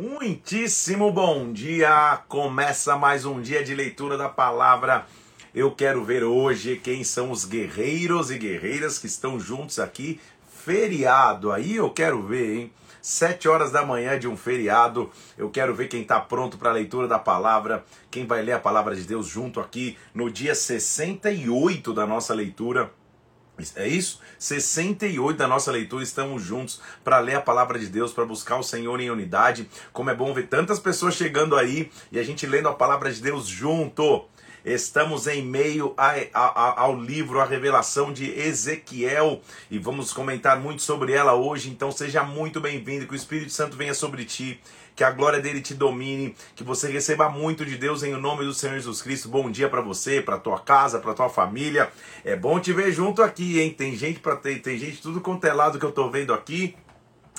Muitíssimo bom dia! Começa mais um dia de leitura da palavra. Eu quero ver hoje quem são os guerreiros e guerreiras que estão juntos aqui. Feriado, aí eu quero ver, hein? Sete horas da manhã de um feriado. Eu quero ver quem está pronto para a leitura da palavra, quem vai ler a palavra de Deus junto aqui no dia 68 da nossa leitura. É isso? 68 da nossa leitura, estamos juntos para ler a palavra de Deus, para buscar o Senhor em unidade. Como é bom ver tantas pessoas chegando aí e a gente lendo a palavra de Deus junto. Estamos em meio a, a, ao livro, a revelação de Ezequiel, e vamos comentar muito sobre ela hoje. Então, seja muito bem-vindo, que o Espírito Santo venha sobre ti que a glória dele te domine, que você receba muito de Deus em nome do Senhor Jesus Cristo. Bom dia para você, para tua casa, para tua família. É bom te ver junto aqui, hein? Tem gente para ter, tem gente tudo quanto é lado que eu tô vendo aqui.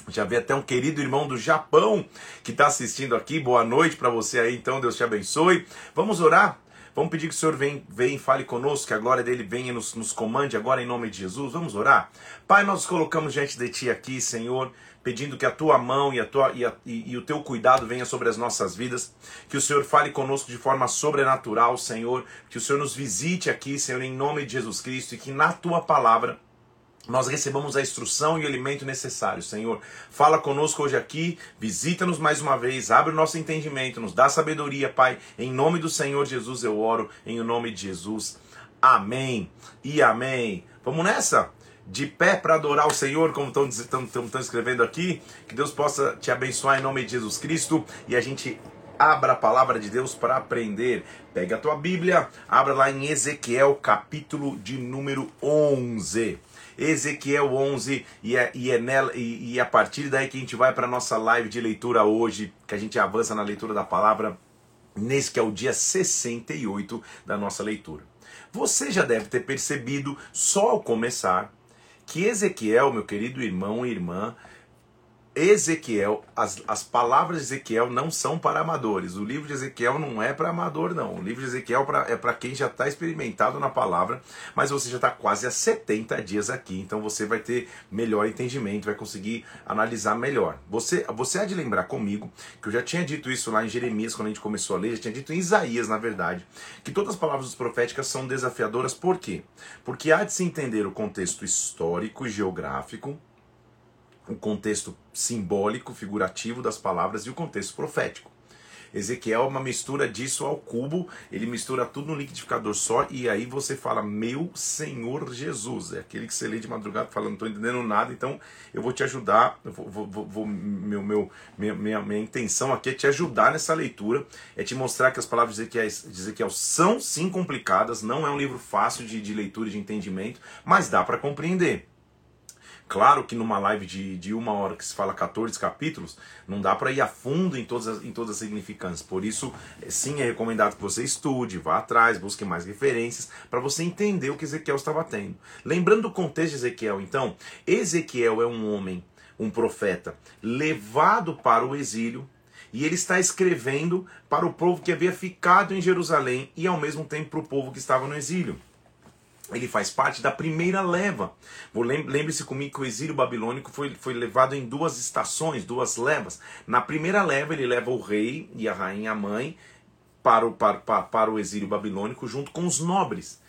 Já vi até um querido irmão do Japão que está assistindo aqui. Boa noite para você aí, então. Deus te abençoe. Vamos orar? Vamos pedir que o Senhor venha, venha e fale conosco, que a glória dele venha e nos, nos comande agora em nome de Jesus. Vamos orar? Pai, nós colocamos diante de ti aqui, Senhor pedindo que a tua mão e, a tua, e, a, e, e, o teu cuidado venha sobre as nossas vidas, que o Senhor fale conosco de forma sobrenatural, Senhor, que o Senhor nos visite aqui, Senhor, em nome de Jesus Cristo, e que na tua palavra nós recebamos a instrução e o alimento necessário, Senhor. Fala conosco hoje aqui, visita-nos mais uma vez, abre o nosso entendimento, nos dá sabedoria, Pai. Em nome do Senhor Jesus eu oro, em nome de Jesus. Amém e amém. Vamos nessa? De pé para adorar o Senhor, como estão escrevendo aqui. Que Deus possa te abençoar em nome de Jesus Cristo e a gente abra a palavra de Deus para aprender. Pega a tua Bíblia, abra lá em Ezequiel, capítulo de número 11. Ezequiel 11, e é, e é nela, e, e é a partir daí que a gente vai para a nossa live de leitura hoje, que a gente avança na leitura da palavra, nesse que é o dia 68 da nossa leitura. Você já deve ter percebido, só ao começar, que Ezequiel, meu querido irmão e irmã, Ezequiel, as, as palavras de Ezequiel não são para amadores. O livro de Ezequiel não é para amador, não. O livro de Ezequiel pra, é para quem já está experimentado na palavra, mas você já está quase há 70 dias aqui, então você vai ter melhor entendimento, vai conseguir analisar melhor. Você, você há de lembrar comigo que eu já tinha dito isso lá em Jeremias, quando a gente começou a ler, já tinha dito em Isaías, na verdade, que todas as palavras proféticas são desafiadoras, por quê? Porque há de se entender o contexto histórico e geográfico o contexto simbólico, figurativo das palavras e o contexto profético. Ezequiel é uma mistura disso ao cubo, ele mistura tudo no liquidificador só, e aí você fala, meu Senhor Jesus. É aquele que você lê de madrugada falando, não estou entendendo nada, então eu vou te ajudar, vou, vou, vou, meu, meu, minha, minha, minha intenção aqui é te ajudar nessa leitura, é te mostrar que as palavras de Ezequiel, de Ezequiel são sim complicadas, não é um livro fácil de, de leitura e de entendimento, mas dá para compreender. Claro que numa live de, de uma hora que se fala 14 capítulos, não dá para ir a fundo em todas, as, em todas as significâncias. Por isso, é, sim, é recomendado que você estude, vá atrás, busque mais referências, para você entender o que Ezequiel estava tendo. Lembrando do contexto de Ezequiel, então, Ezequiel é um homem, um profeta, levado para o exílio, e ele está escrevendo para o povo que havia ficado em Jerusalém e ao mesmo tempo para o povo que estava no exílio ele faz parte da primeira leva. Lembre-se comigo que o exílio babilônico foi, foi levado em duas estações, duas levas. Na primeira leva, ele leva o rei e a rainha mãe para o, para, para, para o exílio babilônico junto com os nobres.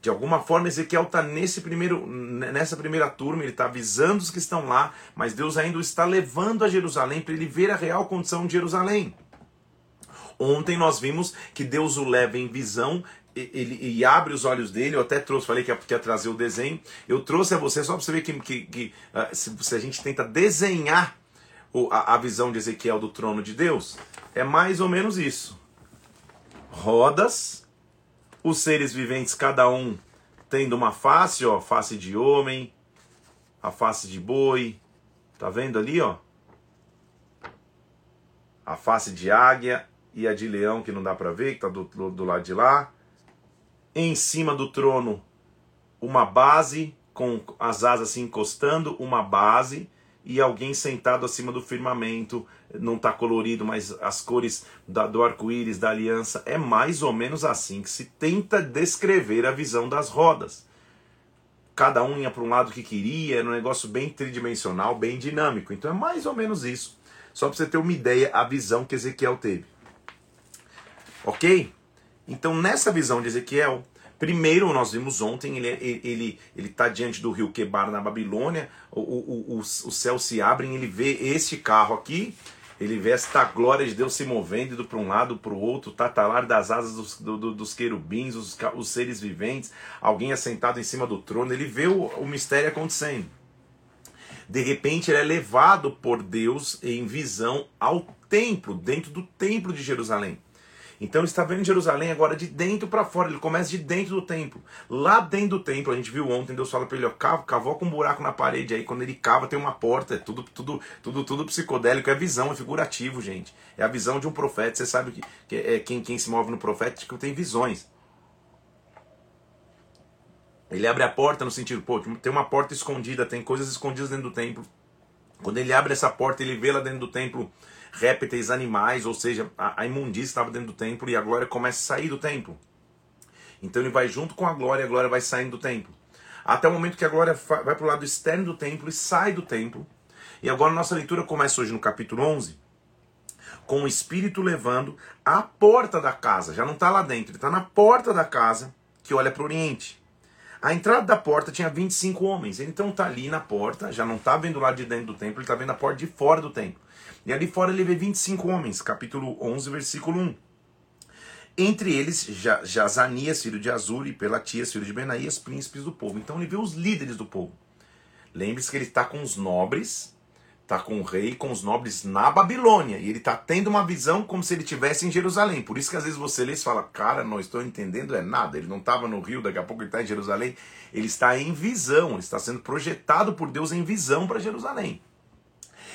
De alguma forma, Ezequiel está nessa primeira turma, ele está avisando os que estão lá, mas Deus ainda o está levando a Jerusalém para ele ver a real condição de Jerusalém. Ontem nós vimos que Deus o leva em visão ele, ele, abre os olhos dele, eu até trouxe, falei que ia, que ia trazer o desenho, eu trouxe a você só para você ver que, que, que uh, se, se, a gente tenta desenhar o, a, a visão de Ezequiel do trono de Deus, é mais ou menos isso. Rodas, os seres viventes, cada um tendo uma face, ó, face de homem, a face de boi, tá vendo ali, ó? A face de águia e a de leão que não dá para ver, que tá do, do, do lado de lá em cima do trono uma base com as asas se encostando, uma base e alguém sentado acima do firmamento. Não está colorido, mas as cores da, do arco-íris, da aliança, é mais ou menos assim que se tenta descrever a visão das rodas. Cada um ia para um lado que queria, era um negócio bem tridimensional, bem dinâmico. Então é mais ou menos isso. Só para você ter uma ideia, a visão que Ezequiel teve. Ok? Então, nessa visão de Ezequiel, primeiro nós vimos ontem, ele ele ele, ele tá diante do rio Quebar na Babilônia, o, o, o, o céu se abre, ele vê este carro aqui, ele vê esta glória de Deus se movendo para um lado para o outro, tatalar das asas dos, do, dos querubins, os, os, seres viventes, alguém assentado em cima do trono. Ele vê o, o mistério acontecendo. De repente, ele é levado por Deus em visão ao templo, dentro do templo de Jerusalém. Então ele está vendo Jerusalém agora de dentro para fora. Ele começa de dentro do templo. Lá dentro do templo, a gente viu ontem, Deus fala para ele, ó, cavou com um buraco na parede. Aí quando ele cava tem uma porta. É tudo, tudo, tudo, tudo psicodélico. É visão, é figurativo, gente. É a visão de um profeta. Você sabe que, que é, quem, quem se move no profético tem visões. Ele abre a porta no sentido, pô, tem uma porta escondida, tem coisas escondidas dentro do templo. Quando ele abre essa porta, ele vê lá dentro do templo répteis, animais, ou seja, a, a imundícia estava dentro do templo e a glória começa a sair do templo. Então ele vai junto com a glória, a glória vai saindo do templo. Até o momento que a glória vai para o lado externo do templo e sai do templo. E agora nossa leitura começa hoje no capítulo 11, com o Espírito levando à porta da casa. Já não está lá dentro, ele está na porta da casa que olha para o Oriente. A entrada da porta tinha 25 homens. Ele então está ali na porta, já não está vendo lá de dentro do templo, ele está vendo a porta de fora do templo. E ali fora ele vê 25 homens, capítulo 11, versículo 1. Entre eles, Jazanias, filho de Azur, e Pelatias, filho de Benaías, príncipes do povo. Então ele vê os líderes do povo. Lembre-se que ele está com os nobres, está com o rei, com os nobres na Babilônia. E ele está tendo uma visão como se ele estivesse em Jerusalém. Por isso que às vezes você lê e fala, cara, não estou entendendo é nada. Ele não estava no rio, daqui a pouco ele está em Jerusalém. Ele está em visão, ele está sendo projetado por Deus em visão para Jerusalém.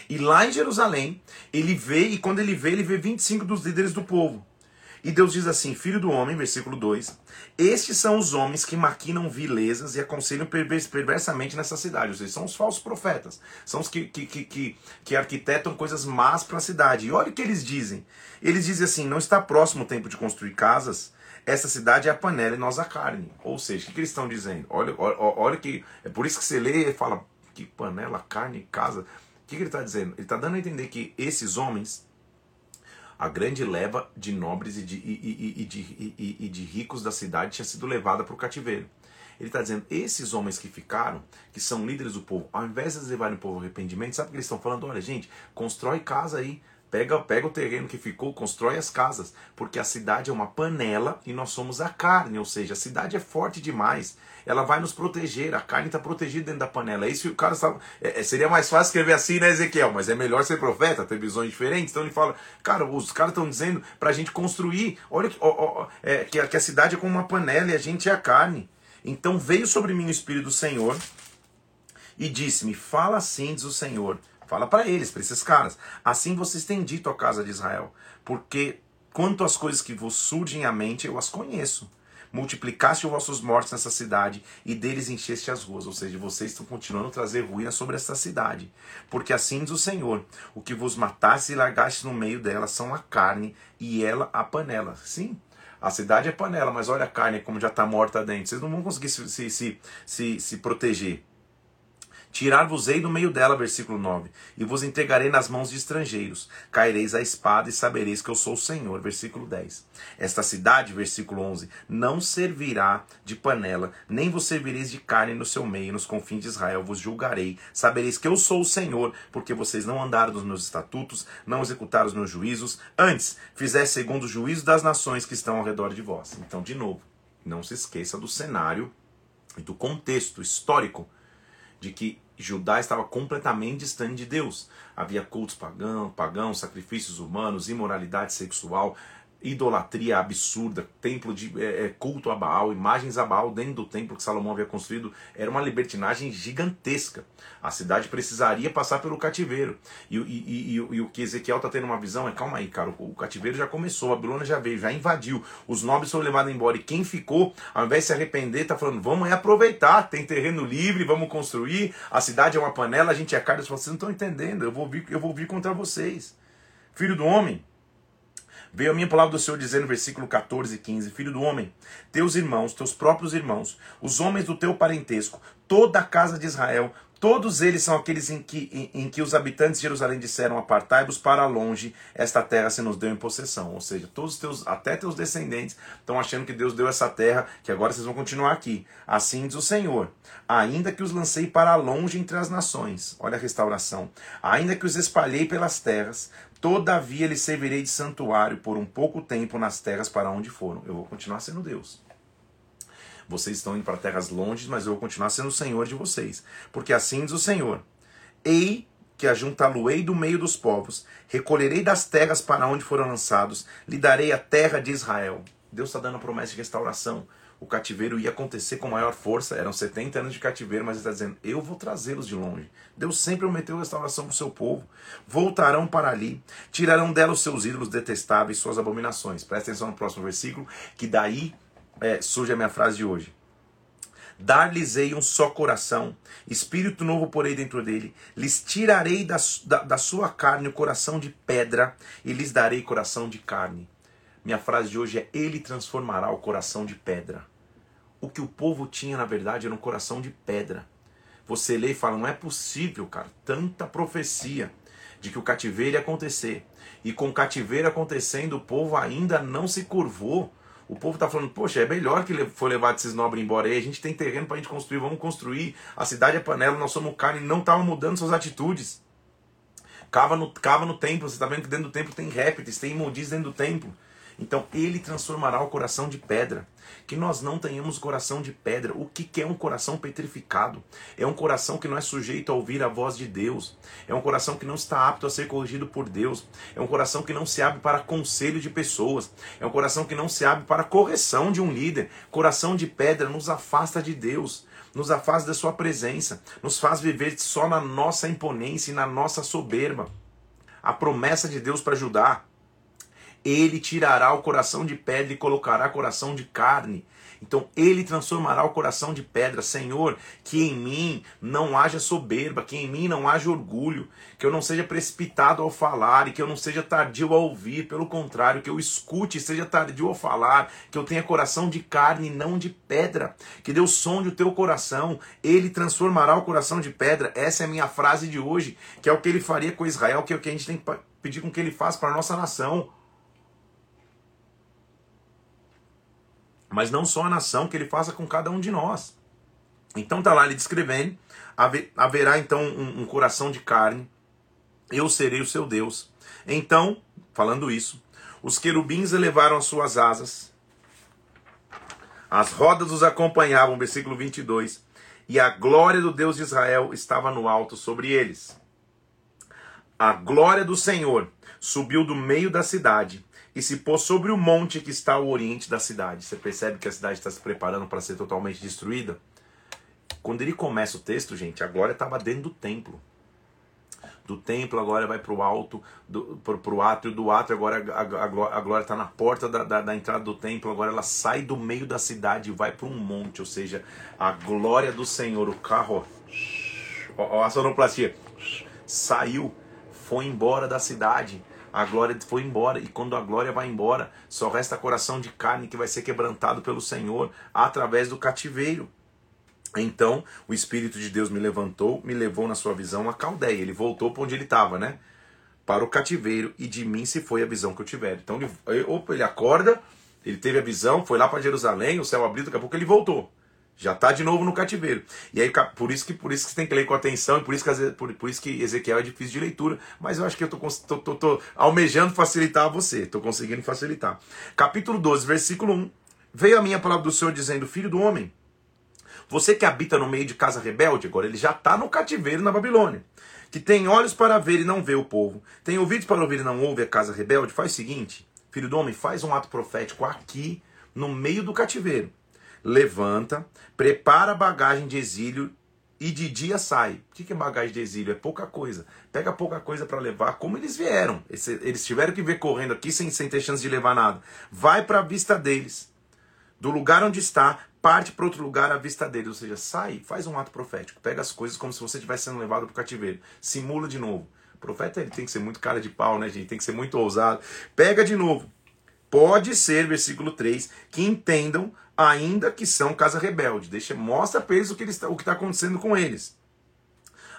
E lá em Jerusalém, ele vê, e quando ele vê, ele vê 25 dos líderes do povo. E Deus diz assim: Filho do homem, versículo 2: Estes são os homens que maquinam vilezas e aconselham perversamente nessa cidade. Ou seja, são os falsos profetas. São os que, que, que, que, arquitetam coisas más para a cidade. E olha o que eles dizem. Eles dizem assim: Não está próximo o tempo de construir casas. Essa cidade é a panela e nós a carne. Ou seja, o que, que eles estão dizendo? Olha, olha, olha que. É por isso que você lê e fala: Que panela, carne, casa. O que, que ele está dizendo? Ele está dando a entender que esses homens, a grande leva de nobres e de, e, e, de, e, de ricos da cidade tinha sido levada para o cativeiro. Ele está dizendo, esses homens que ficaram, que são líderes do povo, ao invés de levarem o povo ao arrependimento, sabe o que eles estão falando? Olha, gente, constrói casa aí, Pega, pega o terreno que ficou, constrói as casas, porque a cidade é uma panela e nós somos a carne, ou seja, a cidade é forte demais. Ela vai nos proteger, a carne está protegida dentro da panela. É isso o cara sabe. É, é, seria mais fácil escrever assim, né, Ezequiel? Mas é melhor ser profeta, ter visões diferentes. Então ele fala, cara, os caras estão dizendo para a gente construir. Olha que, ó, ó, é, que, a, que a cidade é como uma panela e a gente é a carne. Então veio sobre mim o Espírito do Senhor e disse-me: Fala assim, diz o Senhor Fala para eles, para esses caras. Assim vocês têm dito à casa de Israel, porque quanto às coisas que vos surgem à mente, eu as conheço. Multiplicaste os vossos mortos nessa cidade e deles encheste as ruas. Ou seja, vocês estão continuando a trazer ruína sobre essa cidade. Porque assim diz o Senhor: o que vos mataste e largaste no meio dela são a carne e ela a panela. Sim, a cidade é panela, mas olha a carne como já está morta dentro. Vocês não vão conseguir se, se, se, se, se proteger. Tirar-vos-ei do meio dela, versículo 9, e vos entregarei nas mãos de estrangeiros. Caireis a espada e sabereis que eu sou o Senhor, versículo 10. Esta cidade, versículo 11, não servirá de panela, nem vos servireis de carne no seu meio, nos confins de Israel vos julgarei. Sabereis que eu sou o Senhor, porque vocês não andaram nos meus estatutos, não executaram os meus juízos, antes fizeste segundo o juízo das nações que estão ao redor de vós. Então, de novo, não se esqueça do cenário e do contexto histórico de que Judá estava completamente distante de Deus. Havia cultos pagãos, pagãos, sacrifícios humanos, imoralidade sexual, idolatria absurda, templo de é, culto a Baal, imagens a Baal dentro do templo que Salomão havia construído, era uma libertinagem gigantesca. A cidade precisaria passar pelo cativeiro. E, e, e, e o que Ezequiel está tendo uma visão é: calma aí, cara, o, cativeiro já começou, a Babilônia já veio, já invadiu, os nobres foram levados embora. E quem ficou, ao invés de se arrepender, está falando: vamos é aproveitar, tem terreno livre, vamos construir, a cidade é uma panela, a gente é carne. Vocês não estão entendendo, eu vou vir, eu vou vir contra vocês. Filho do homem, Veio a minha palavra do Senhor dizendo versículo 14 e 15: Filho do homem, teus irmãos, teus próprios irmãos, os homens do teu parentesco, toda a casa de Israel, Todos eles são aqueles em que, em, em que os habitantes de Jerusalém disseram: Apartai-vos para longe, esta terra se nos deu em possessão. Ou seja, todos teus, até teus descendentes estão achando que Deus deu essa terra, que agora vocês vão continuar aqui. Assim diz o Senhor: Ainda que os lancei para longe entre as nações, olha a restauração, ainda que os espalhei pelas terras, todavia lhes servirei de santuário por um pouco tempo nas terras para onde foram. Eu vou continuar sendo Deus. Vocês estão indo para terras longes, mas eu vou continuar sendo o Senhor de vocês. Porque assim diz o Senhor: Ei que ajuntá-lo-ei do meio dos povos, recolherei das terras para onde foram lançados, lhe darei a terra de Israel. Deus está dando a promessa de restauração. O cativeiro ia acontecer com maior força, eram 70 anos de cativeiro, mas ele está dizendo: Eu vou trazê-los de longe. Deus sempre prometeu restauração para o seu povo. Voltarão para ali, tirarão dela os seus ídolos detestáveis, suas abominações. Presta atenção no próximo versículo, que daí é, surge a minha frase de hoje. Dar-lhes-ei um só coração, espírito novo porei dentro dele, lhes tirarei da, da, da, sua carne o coração de pedra e lhes darei coração de carne. Minha frase de hoje é: Ele transformará o coração de pedra. O que o povo tinha, na verdade, era um coração de pedra. Você lê e fala: não é possível, cara, tanta profecia de que o cativeiro ia acontecer. E com o cativeiro acontecendo, o povo ainda não se curvou o povo está falando, poxa, é melhor que foi levado esses nobres embora aí. A gente tem terreno para a gente construir, vamos construir. A cidade é panela, nós somos carne. Não estavam mudando suas atitudes. Cava no, cava no templo, você está vendo que dentro do templo tem répteis, tem imundícios dentro do templo. Então ele transformará o coração de pedra. Que nós não tenhamos coração de pedra. O que é um coração petrificado? É um coração que não é sujeito a ouvir a voz de Deus. É um coração que não está apto a ser corrigido por Deus. É um coração que não se abre para conselho de pessoas. É um coração que não se abre para correção de um líder. Coração de pedra nos afasta de Deus nos afasta da sua presença, nos faz viver só na nossa imponência e na nossa soberba. A promessa de Deus para ajudar ele tirará o coração de pedra e colocará coração de carne. Então ele transformará o coração de pedra. Senhor, que em mim não haja soberba, que em mim não haja orgulho, que eu não seja precipitado ao falar e que eu não seja tardio ao ouvir. Pelo contrário, que eu escute e seja tardio ao falar, que eu tenha coração de carne e não de pedra. Que Deus sonde o teu coração, ele transformará o coração de pedra. Essa é a minha frase de hoje, que é o que ele faria com Israel, que é o que a gente tem que pedir com que ele faça para a nossa nação. Mas não só a nação, que ele faça com cada um de nós. Então tá lá ele descrevendo, haverá então um, um coração de carne, eu serei o seu Deus. Então, falando isso, os querubins elevaram as suas asas, as rodas os acompanhavam, versículo 22, e a glória do Deus de Israel estava no alto sobre eles. A glória do Senhor subiu do meio da cidade e se pôs sobre o monte que está ao oriente da cidade. Você percebe que a cidade está se preparando para ser totalmente destruída? Quando ele começa o texto, gente, a glória estava dentro do templo. Do templo agora vai para o alto, para o átrio, do átrio agora a, a, a glória está na porta da, da, da, entrada do templo, agora ela sai do meio da cidade e vai para um monte, ou seja, a glória do Senhor, o carro, ó, ó a sonoplastia, saiu, foi embora da cidade a glória foi embora. E quando a glória vai embora, só resta coração de carne que vai ser quebrantado pelo Senhor através do cativeiro. Então, o Espírito de Deus me levantou, me levou na sua visão a Caldeia. Ele voltou para onde ele estava, né? Para o cativeiro, e de mim se foi a visão que eu tiver. Então, ele, opa, ele acorda, ele teve a visão, foi lá para Jerusalém, o céu abriu, daqui a pouco ele voltou. Já está de novo no cativeiro. E aí, por isso que por isso que você tem que ler com atenção, e por isso que, por, por isso que Ezequiel é difícil de leitura, mas eu acho que eu estou almejando facilitar a você, estou conseguindo facilitar. Capítulo 12, versículo 1. Veio a minha palavra do Senhor dizendo: Filho do homem, você que habita no meio de casa rebelde, agora ele já está no cativeiro na Babilônia, que tem olhos para ver e não vê o povo, tem ouvidos para ouvir e não ouve a casa rebelde, faz o seguinte, filho do homem, faz um ato profético aqui, no meio do cativeiro levanta, prepara a bagagem de exílio e de dia sai. O que é bagagem de exílio? É pouca coisa. Pega pouca coisa para levar, como eles vieram. Eles tiveram que ver correndo aqui sem, sem ter chance de levar nada. Vai para a vista deles. Do lugar onde está, parte para outro lugar à vista deles. Ou seja, sai, faz um ato profético. Pega as coisas como se você estivesse sendo levado para o cativeiro. Simula de novo. O profeta ele tem que ser muito cara de pau, né, gente? Tem que ser muito ousado. Pega de novo. Pode ser, versículo 3, que entendam ainda que são casa rebelde. Deixa, mostra para eles o que está acontecendo com eles.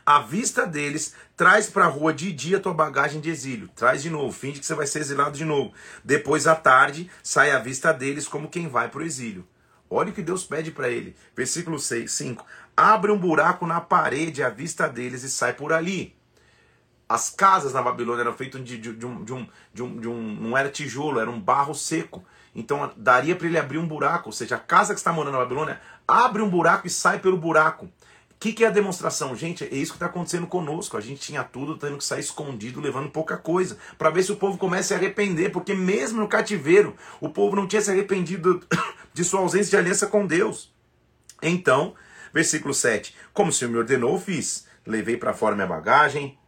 À vista deles, traz para a rua de dia tua bagagem de exílio. Traz de novo, finge que você vai ser exilado de novo. Depois, à tarde, sai à vista deles como quem vai para o exílio. Olha o que Deus pede para ele. Versículo 6, 5. Abre um buraco na parede à vista deles e sai por ali. As casas na Babilônia eram feitas de, de, de, um, de, um, de um. Não era tijolo, era um barro seco. Então daria para ele abrir um buraco. Ou seja, a casa que está morando na Babilônia abre um buraco e sai pelo buraco. O que, que, é a demonstração? Gente, é isso que está acontecendo conosco. A gente tinha tudo, tendo que sair escondido, levando pouca coisa, para ver se o povo começa a se arrepender, porque mesmo no cativeiro, o povo não tinha se arrependido de sua ausência de aliança com Deus. Então, versículo 7: Como o Senhor me ordenou, fiz. Levei para fora minha bagagem,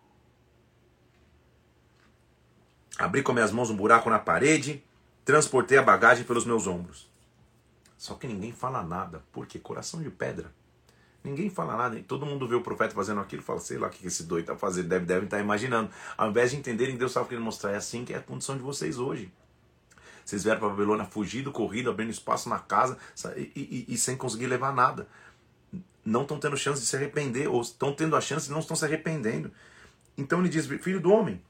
abri com minhas mãos um buraco na parede, transportei a bagagem pelos meus ombros. Só que ninguém fala nada. Por quê? Coração de pedra. Ninguém fala nada. Todo mundo vê o profeta fazendo aquilo e fala, sei lá o que esse doido está fazendo. Deve, deve estar tá imaginando. Ao invés de entenderem, Deus estava querendo mostrar. É assim que é a condição de vocês hoje. Vocês vieram para Babilônia fugido, corrido, abrindo espaço na casa e, e, e sem conseguir levar nada. Não estão tendo chance de se arrepender, ou estão tendo a chance e não estão se arrependendo. Então ele diz: Filho do homem,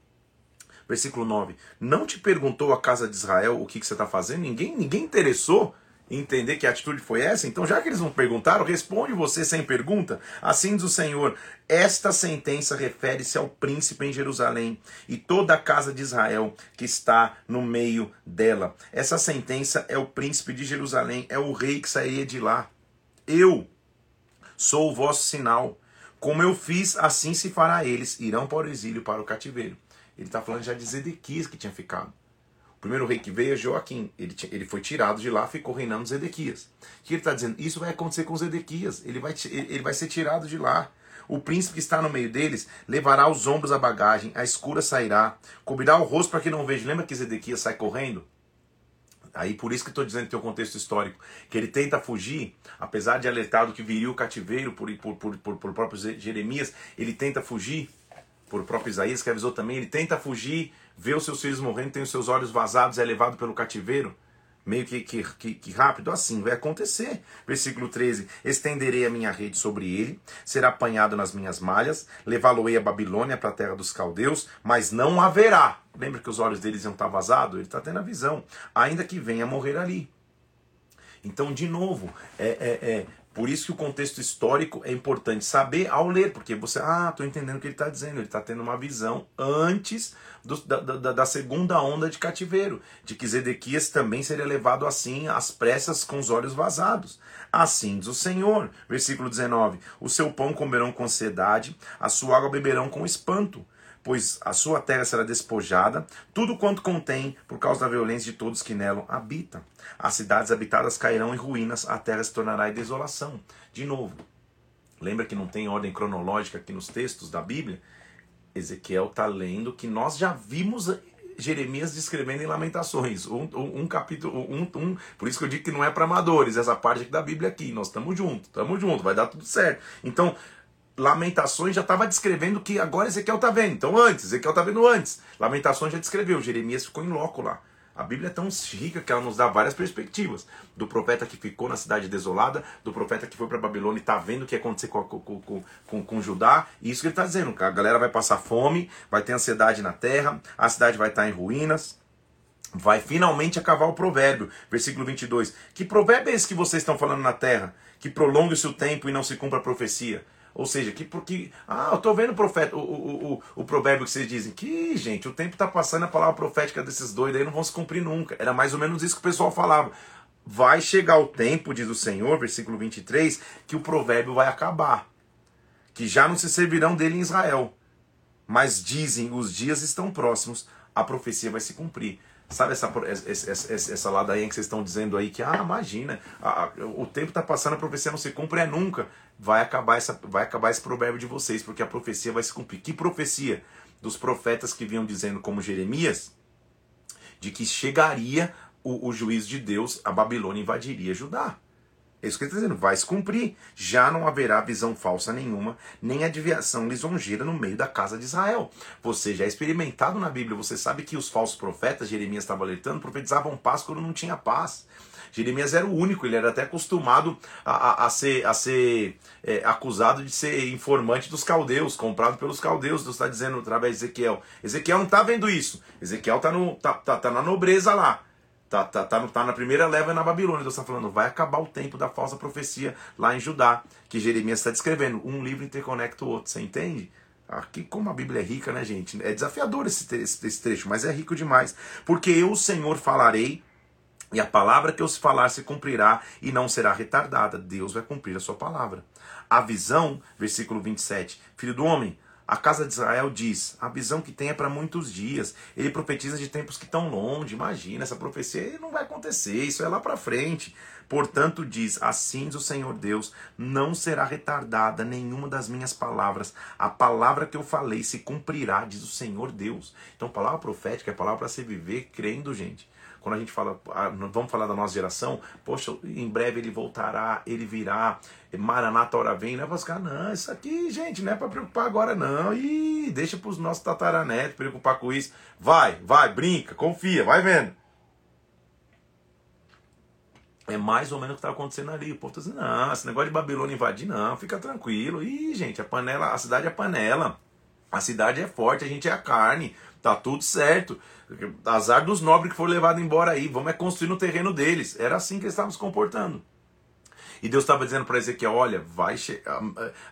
versículo 9: Não te perguntou a casa de Israel o que, que você está fazendo? Ninguém, ninguém interessou entender que a atitude foi essa? Então, já que eles não perguntaram, responde você sem pergunta. Assim diz o Senhor: Esta sentença refere-se ao príncipe em Jerusalém e toda a casa de Israel que está no meio dela. Essa sentença é o príncipe de Jerusalém, é o rei que sairia de lá. Eu sou o vosso sinal. Como eu fiz, assim se fará eles. Irão para o exílio, para o cativeiro. Ele está falando já de Zedequias que tinha ficado. O primeiro rei que veio é Joaquim. Ele, ele foi tirado de lá, ficou reinando Zedequias. O que ele está dizendo? Isso vai acontecer com Zedequias. Ele vai, ele vai ser tirado de lá. O príncipe que está no meio deles levará aos ombros a bagagem, a escura sairá, cobrirá o rosto para que não veja. Lembra que Zedequias sai correndo? Aí por isso que estou dizendo que tem um contexto histórico, que ele tenta fugir, apesar de alertado que viria o cativeiro por, por, por, por, por próprio Jeremias, ele tenta fugir, por próprio Isaías que avisou também, ele tenta fugir vê os seus filhos morrendo, tem os seus olhos vazados, é levado pelo cativeiro, meio que, que, que, que, rápido, assim vai acontecer. Versículo 13: Estenderei a minha rede sobre ele, será apanhado nas minhas malhas, levá-lo-ei a Babilônia para a terra dos caldeus, mas não haverá. Lembra que os olhos deles iam estar vazados? Ele está tendo a visão, ainda que venha morrer ali. Então, de novo, é, é, é por isso que o contexto histórico é importante saber ao ler, porque você, ah, estou entendendo o que ele está dizendo, ele está tendo uma visão antes do, da, da, da, segunda onda de cativeiro, de que Zedequias também seria levado assim às pressas com os olhos vazados. Assim diz o Senhor, versículo 19: O seu pão comerão com ansiedade, a sua água beberão com espanto pois a sua terra será despojada, tudo quanto contém, por causa da violência de todos que nela habitam. As cidades habitadas cairão em ruínas, a terra se tornará em desolação. De novo, lembra que não tem ordem cronológica aqui nos textos da Bíblia? Ezequiel está lendo que nós já vimos Jeremias descrevendo em Lamentações, um, um, um capítulo, um, um, por isso que eu digo que não é para amadores, essa parte da Bíblia aqui, nós estamos juntos, estamos juntos, vai dar tudo certo. Então, Lamentações já estava descrevendo que agora Ezequiel está vendo. Então antes, Ezequiel está vendo antes. Lamentações já descreveu, Jeremias ficou em loco lá. A Bíblia é tão rica que ela nos dá várias perspectivas. Do profeta que ficou na cidade desolada, do profeta que foi para Babilônia e está vendo o que ia acontecer com, com, com, com, com Judá. E isso que ele está dizendo, a galera vai passar fome, vai ter ansiedade na terra, a cidade vai estar tá em ruínas. Vai finalmente acabar o provérbio, versículo 22. Que provérbio é esse que vocês estão falando na terra? Que prolongue o tempo e não se cumpra a profecia. Ou seja, que porque. Ah, eu estou vendo o profeta, o, o, o, o, provérbio que vocês dizem. Que, gente, o tempo está passando, a palavra profética desses doidos aí não vão se cumprir nunca. Era mais ou menos isso que o pessoal falava. Vai chegar o tempo, diz o Senhor, versículo 23, que o provérbio vai acabar. Que já não se servirão dele em Israel. Mas dizem, os dias estão próximos, a profecia vai se cumprir. Sabe essa, essa, essa, ladainha que vocês estão dizendo aí que, ah, imagina, a, o tempo está passando, a profecia não se cumpre, é nunca. Vai acabar, essa, vai acabar esse provérbio de vocês, porque a profecia vai se cumprir. Que profecia? Dos profetas que vinham dizendo, como Jeremias, de que chegaria o, o juízo de Deus, a Babilônia invadiria Judá. É isso que ele está dizendo, vai se cumprir. Já não haverá visão falsa nenhuma, nem adivinhação lisonjeira no meio da casa de Israel. Você já é experimentado na Bíblia, você sabe que os falsos profetas, Jeremias estava alertando, profetizavam paz quando não tinha paz. Jeremias era o único, ele era até acostumado a, a, a ser, a ser é, acusado de ser informante dos caldeus, comprado pelos caldeus. Deus está dizendo através de Ezequiel. Ezequiel não está vendo isso. Ezequiel está tá, tá, tá na nobreza lá. Tá, tá, tá, tá na primeira leva na Babilônia. Deus está falando, vai acabar o tempo da falsa profecia lá em Judá, que Jeremias está descrevendo. Um livro interconecta o outro, você entende? Aqui, como a Bíblia é rica, né, gente? É desafiador esse, esse, esse trecho, mas é rico demais. Porque eu, o Senhor, falarei, e a palavra que eu se falar se cumprirá e não será retardada. Deus vai cumprir a sua palavra. A visão, versículo 27, filho do homem, a casa de Israel diz: a visão que tem é para muitos dias. Ele profetiza de tempos que estão longe. Imagina, essa profecia não vai acontecer, isso é lá para frente. Portanto, diz: Assim diz o Senhor Deus: não será retardada nenhuma das minhas palavras. A palavra que eu falei se cumprirá, diz o Senhor Deus. Então, palavra profética é palavra para se viver crendo, gente. Quando a gente fala, ah, vamos falar da nossa geração, poxa, em breve ele voltará, ele virá, Maranata hora vem, não é para ficar, não, isso aqui, gente, não é para preocupar agora não, e deixa para os nossos tataranetos preocupar com isso. Vai, vai, brinca, confia, vai vendo. É mais ou menos o que está acontecendo ali. O povo tá dizendo, não, esse negócio de Babilônia invadir, não, fica tranquilo. Ih, gente, a panela, a cidade é panela. A cidade é forte, a gente é a carne. Tá tudo certo. Azar dos nobres que foram levados embora aí. Vamos é construir no terreno deles. Era assim que eles estavam se comportando. E Deus estava dizendo para Ezequiel: olha, vai che...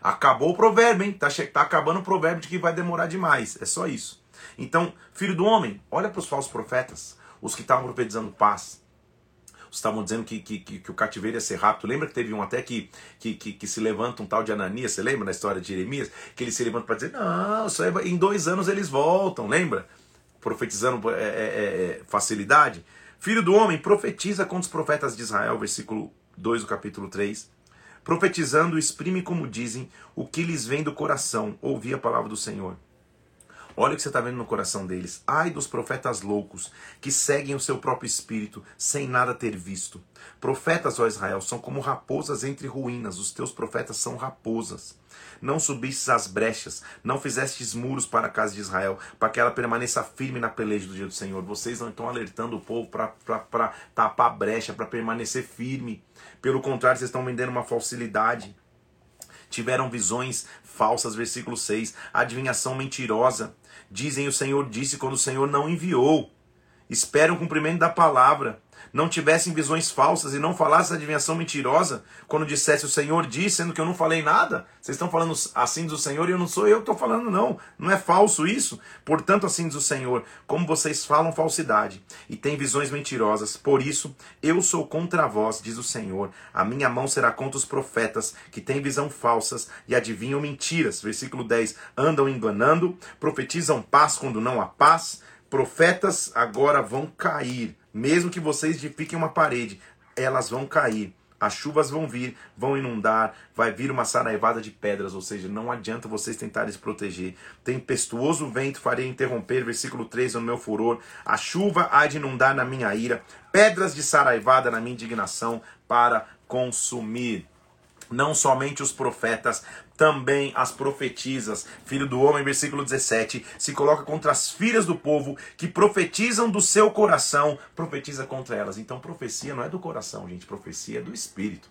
acabou o provérbio, hein? Tá, che... tá acabando o provérbio de que vai demorar demais. É só isso. Então, filho do homem, olha para os falsos profetas, os que estavam profetizando paz. Estavam dizendo que, que, que, que, o cativeiro ia ser rápido. Lembra que teve um até que, que, que, que se levanta um tal de Ananias? Você lembra na história de Jeremias? Que ele se levanta para dizer: Não, só é... em dois anos eles voltam. Lembra? profetizando é, é, é, facilidade. Filho do homem, profetiza contra os profetas de Israel, versículo 2 do capítulo 3. Profetizando, exprime como dizem o que lhes vem do coração, ouvir a palavra do Senhor. Olha o que você está vendo no coração deles. Ai dos profetas loucos, que seguem o seu próprio espírito, sem nada ter visto. Profetas, ó Israel, são como raposas entre ruínas. Os teus profetas são raposas. Não subistes as brechas, não fizestes muros para a casa de Israel, para que ela permaneça firme na peleja do dia do Senhor. Vocês não estão alertando o povo para tapar a brecha, para permanecer firme. Pelo contrário, vocês estão vendendo uma falsidade tiveram visões falsas, versículo 6, adivinhação mentirosa, Dizem o Senhor disse quando o Senhor não enviou. Esperam o cumprimento da palavra não tivessem visões falsas e não falassem adivinhação mentirosa, quando dissesse o Senhor disse, sendo que eu não falei nada. Vocês estão falando assim do Senhor e eu não sou eu que estou falando, não. Não é falso isso? Portanto, assim diz o Senhor, como vocês falam falsidade e têm visões mentirosas, por isso eu sou contra vós, diz o Senhor. A minha mão será contra os profetas que têm visão falsas e adivinham mentiras. Versículo 10. Andam enganando, profetizam paz quando não há paz. Profetas agora vão cair mesmo que vocês edifiquem uma parede, elas vão cair. As chuvas vão vir, vão inundar, vai vir uma saraivada de pedras, ou seja, não adianta vocês tentarem se proteger. Tempestuoso vento farei interromper, versículo 3 no meu furor. A chuva há de inundar na minha ira, pedras de saraivada na minha indignação para consumir não somente os profetas, também as profetisas. Filho do homem, versículo 17, se coloca contra as filhas do povo que profetizam do seu coração, profetiza contra elas. Então, profecia não é do coração, gente, profecia é do espírito.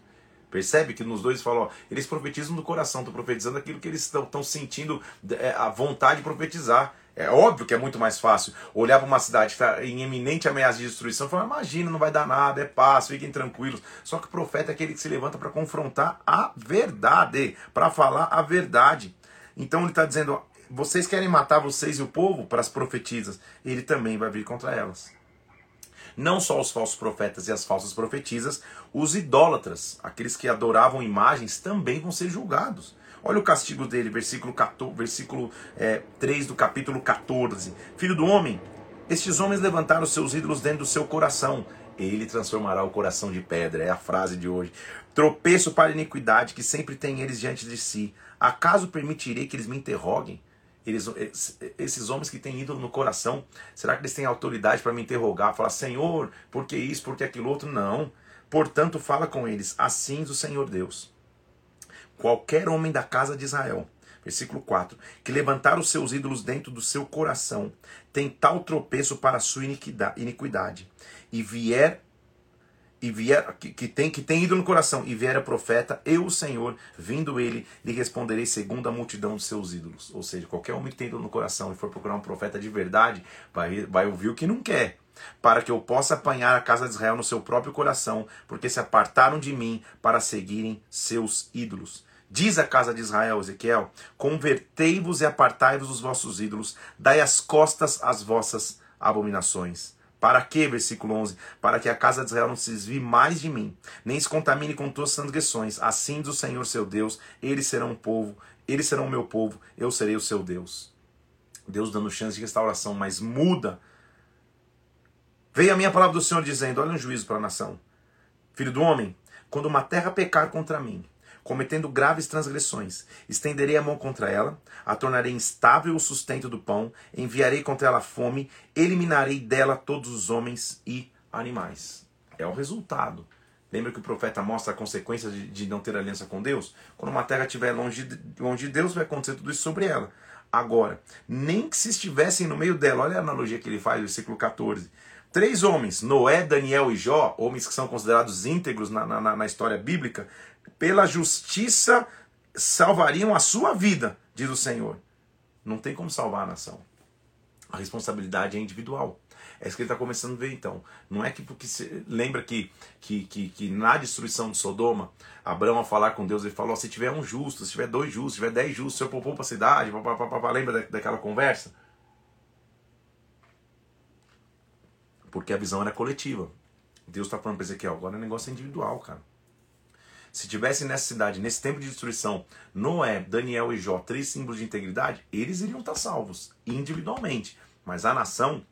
Percebe que nos dois falou, eles profetizam do coração, estão profetizando aquilo que eles estão sentindo é, a vontade de profetizar. É óbvio que é muito mais fácil olhar para uma cidade que está em eminente ameaça de destruição e falar: imagina, não vai dar nada, é paz, fiquem tranquilos. Só que o profeta é aquele que se levanta para confrontar a verdade, para falar a verdade. Então ele está dizendo: vocês querem matar vocês e o povo para as profetisas, ele também vai vir contra elas. Não só os falsos profetas e as falsas profetisas, os idólatras, aqueles que adoravam imagens, também vão ser julgados. Olha o castigo dele, versículo, 14, versículo é, 3 do capítulo 14. Filho do homem, estes homens levantaram seus ídolos dentro do seu coração. Ele transformará o coração de pedra. É a frase de hoje. Tropeço para a iniquidade que sempre tem eles diante de si. Acaso permitirei que eles me interroguem? Eles, esses homens que têm ídolo no coração, será que eles têm autoridade para me interrogar? Falar, Senhor, por que isso, por que aquilo outro? Não. Portanto, fala com eles, assim o Senhor Deus. Qualquer homem da casa de Israel, versículo 4, que levantar os seus ídolos dentro do seu coração, tem tal tropeço para a sua iniquidade, e vier e vier que, que, tem que tem ido no coração e vier a profeta, eu o Senhor, vindo ele, lhe responderei segundo a multidão dos seus ídolos. Ou seja, qualquer homem que tem ido no coração e for procurar um profeta de verdade, vai, vai ouvir o que não quer, para que eu possa apanhar a casa de Israel no seu próprio coração, porque se apartaram de mim para seguirem seus ídolos. Diz a casa de Israel, Ezequiel: Convertei-vos e apartai-vos dos vossos ídolos, dai as costas às vossas abominações. Para que, versículo 11? Para que a casa de Israel não se desvie mais de mim, nem se contamine com tuas transgressões. Assim diz o Senhor seu Deus: eles serão um povo, eles serão o meu povo, eu serei o seu Deus. Deus dando chance de restauração, mas muda. Veio a minha palavra do Senhor dizendo: Olha um juízo para a nação. Filho do homem, quando uma terra pecar contra mim, cometendo graves transgressões. Estenderei a mão contra ela, a tornarei instável o sustento do pão, enviarei contra ela fome, eliminarei dela todos os homens e animais. É o resultado. Lembra que o profeta mostra a consequência de, de não ter aliança com Deus? Quando uma terra estiver longe de, longe de Deus, vai acontecer tudo isso sobre ela. Agora, nem que se estivessem no meio dela, olha a analogia que ele faz, versículo 14. Três homens, Noé, Daniel e Jó, homens que são considerados íntegros na, na, na história bíblica, pela justiça salvariam a sua vida, diz o Senhor. Não tem como salvar a nação. A responsabilidade é individual. É isso que ele está começando a ver então. Não é que porque se, lembra que, que, que, que, na destruição de Sodoma, Abraão a falar com Deus, ele falou: se tiver um justo, se tiver dois justos, se tiver dez justos, eu poupou para a cidade, pá, pá, pá, pá, lembra da, daquela conversa? Porque a visão era coletiva. Deus está falando para Ezequiel: agora o negócio é individual, cara. Se tivesse nessa cidade, nesse tempo de destruição, Noé, Daniel e Jó, três símbolos de integridade, eles iriam estar salvos individualmente. Mas a nação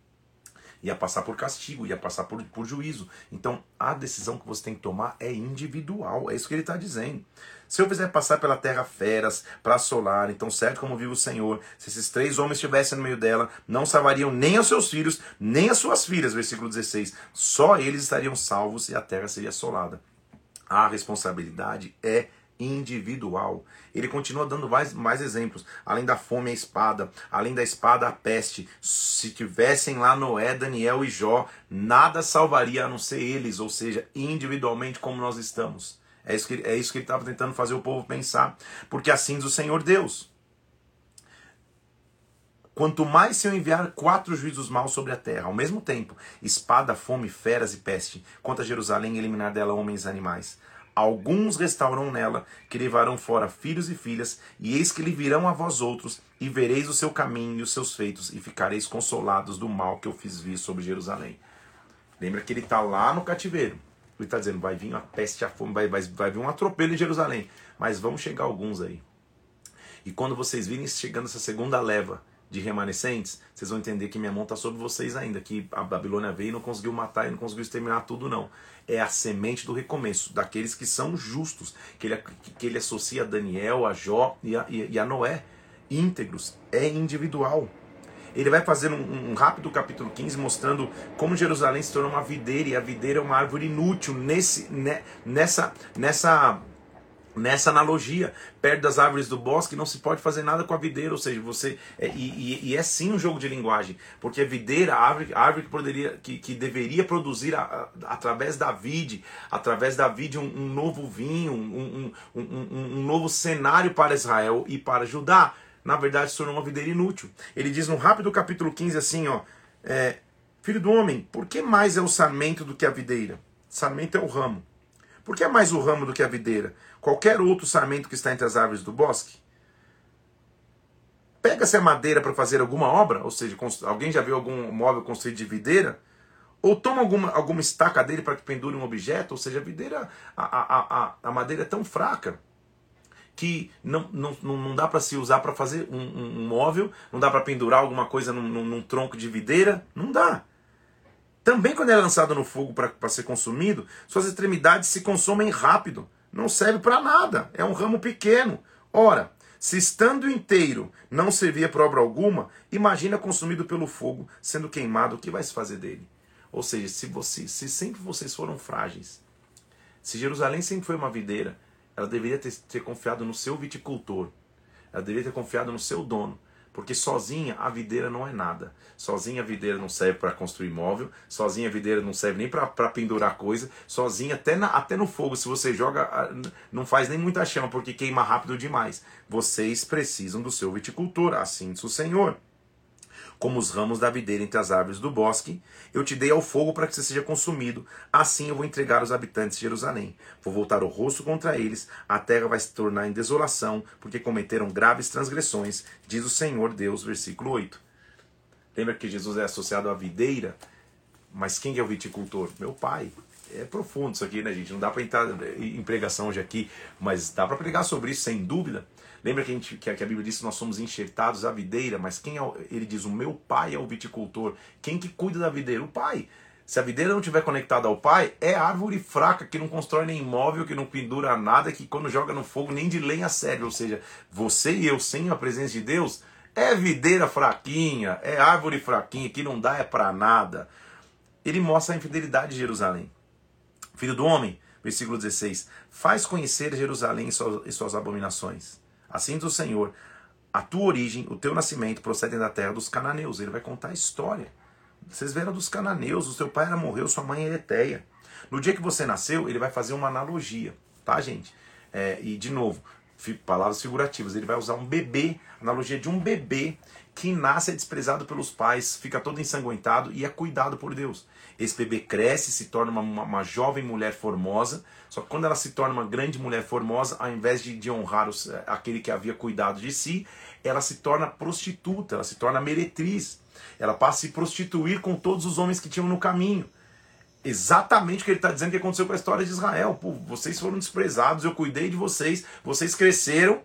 ia passar por castigo, ia passar por, por juízo. Então a decisão que você tem que tomar é individual. É isso que ele está dizendo. Se eu fizer passar pela terra feras para assolar, então certo como vive o Senhor, se esses três homens estivessem no meio dela, não salvariam nem os seus filhos, nem as suas filhas, versículo 16. Só eles estariam salvos e a terra seria assolada. A responsabilidade é individual. Ele continua dando mais, mais exemplos. Além da fome, a espada. Além da espada, a peste. Se tivessem lá Noé, Daniel e Jó, nada salvaria a não ser eles, ou seja, individualmente como nós estamos. É isso que, é isso que ele estava tentando fazer o povo pensar. Porque assim diz o Senhor Deus. Quanto mais se eu enviar quatro juízos maus sobre a terra, ao mesmo tempo, espada, fome, feras e peste, contra Jerusalém e eliminar dela homens e animais. Alguns restaurarão nela, que levarão fora filhos e filhas, e eis que lhe virão a vós outros, e vereis o seu caminho e os seus feitos, e ficareis consolados do mal que eu fiz vir sobre Jerusalém. Lembra que ele está lá no cativeiro. Ele está dizendo, vai vir a peste, a fome, vai, vai, vai vir um atropelo em Jerusalém. Mas vão chegar alguns aí. E quando vocês virem chegando essa segunda leva, de remanescentes, vocês vão entender que minha mão está sobre vocês ainda, que a Babilônia veio e não conseguiu matar e não conseguiu exterminar tudo, não. É a semente do recomeço, daqueles que são justos, que ele, que ele associa a Daniel, a Jó e a, e a Noé, íntegros, é individual. Ele vai fazer um, um, rápido capítulo 15 mostrando como Jerusalém se tornou uma videira e a videira é uma árvore inútil nesse, né, nessa, nessa nessa analogia, perto das árvores do bosque não se pode fazer nada com a videira, ou seja, você é, e, e, é sim um jogo de linguagem, porque a videira, a árvore, a árvore que poderia, que, que deveria produzir a, a, através da vide, através da vide um, um novo vinho, um, um, um, novo cenário para Israel e para Judá, na verdade se tornou uma videira inútil. Ele diz no rápido capítulo 15 assim, ó, é, filho do homem, por que mais é o sarmento do que a videira? Sarmento é o ramo. Por que é mais o ramo do que a videira? Qualquer outro sarmento que está entre as árvores do bosque? Pega-se a madeira para fazer alguma obra, ou seja, alguém já viu algum móvel construído de videira? Ou toma alguma, alguma estaca dele para que pendure um objeto, ou seja, a videira, a, a, a, a madeira é tão fraca que não, não, não dá para se usar para fazer um, um, um, móvel, não dá para pendurar alguma coisa num, num, num, tronco de videira, não dá. Também quando é lançado no fogo para ser consumido, suas extremidades se consomem rápido. Não serve para nada. É um ramo pequeno. Ora, se estando inteiro não servia para obra alguma, imagina consumido pelo fogo, sendo queimado, o que vai se fazer dele? Ou seja, se, você, se sempre vocês foram frágeis, Se Jerusalém sempre foi uma videira, ela deveria ter, ter confiado no seu viticultor. Ela deveria ter confiado no seu dono. Porque sozinha a videira não é nada. Sozinha a videira não serve para construir móvel, sozinha a videira não serve nem para pendurar coisa, sozinha até, na, até no fogo, se você joga, não faz nem muita chama, porque queima rápido demais. Vocês precisam do seu viticultor, assim diz o Senhor como os ramos da videira entre as árvores do bosque. Eu te dei ao fogo para que você seja consumido. Assim eu vou entregar os habitantes de Jerusalém. Vou voltar o rosto contra eles. A terra vai se tornar em desolação, porque cometeram graves transgressões, diz o Senhor Deus, versículo 8. Lembra que Jesus é associado à videira? Mas quem é o viticultor? Meu pai. É profundo isso aqui, né, gente? Não dá para entrar em pregação hoje aqui, mas dá para pregar sobre isso sem dúvida. Lembra que a, gente, que a Bíblia diz que nós somos enxertados à videira, mas quem é ele diz, o meu pai é o viticultor. Quem que cuida da videira? O pai. Se a videira não estiver conectada ao pai, é árvore fraca que não constrói nem imóvel, que não pendura nada, que quando joga no fogo nem de lenha serve. Ou seja, você e eu sem a presença de Deus é videira fraquinha, é árvore fraquinha, que não dá é para nada. Ele mostra a infidelidade de Jerusalém. Filho do homem, versículo 16: Faz conhecer Jerusalém e suas abominações. Assim diz o Senhor: a tua origem, o teu nascimento procedem da terra dos cananeus. Ele vai contar a história. Vocês viram dos cananeus, o seu pai era morreu, sua mãe é Ereteia. No dia que você nasceu, ele vai fazer uma analogia, tá, gente? É, e, de novo, palavras figurativas. Ele vai usar um bebê, analogia de um bebê que nasce é desprezado pelos pais, fica todo ensanguentado e é cuidado por Deus. Esse bebê cresce, se torna uma, uma, uma, jovem mulher formosa, só que quando ela se torna uma grande mulher formosa, ao invés de, de honrar os, eh, aquele que havia cuidado de si, ela se torna prostituta, ela se torna meretriz. Ela passa a se prostituir com todos os homens que tinham no caminho. Exatamente o que ele está dizendo que aconteceu com a história de Israel. Pô, vocês foram desprezados, eu cuidei de vocês, vocês cresceram,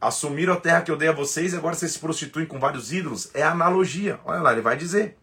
assumiram a terra que eu dei a vocês e agora vocês se prostituem com vários ídolos. É analogia. Olha lá, ele vai dizer.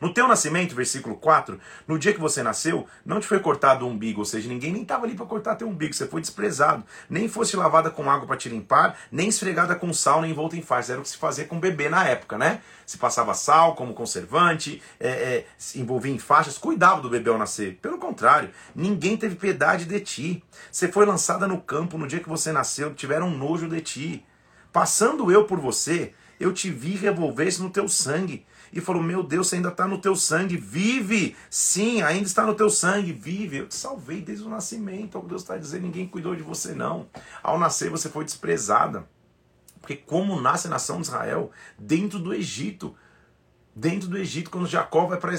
No teu nascimento, versículo 4, no dia que você nasceu, não te foi cortado o umbigo, ou seja, ninguém nem estava ali para cortar teu umbigo, você foi desprezado. Nem fosse lavada com água para te limpar, nem esfregada com sal, nem envolta em farsa. Era o que se fazia com bebê na época, né? Se passava sal como conservante, é, é, se envolvia em faixas, cuidava do bebê ao nascer. Pelo contrário, ninguém teve piedade de ti. Você foi lançada no campo no dia que você nasceu, tiveram nojo de ti. Passando eu por você, eu te vi revolver-se no teu sangue e falou: Meu Deus, você ainda está no teu sangue, vive! Sim, ainda está no teu sangue, vive. Eu te salvei desde o nascimento. O Deus está dizendo: ninguém cuidou de você, não. Ao nascer, você foi desprezada. Porque, como nasce a nação de Israel? Dentro do Egito. Dentro do Egito, quando Jacó vai, pra,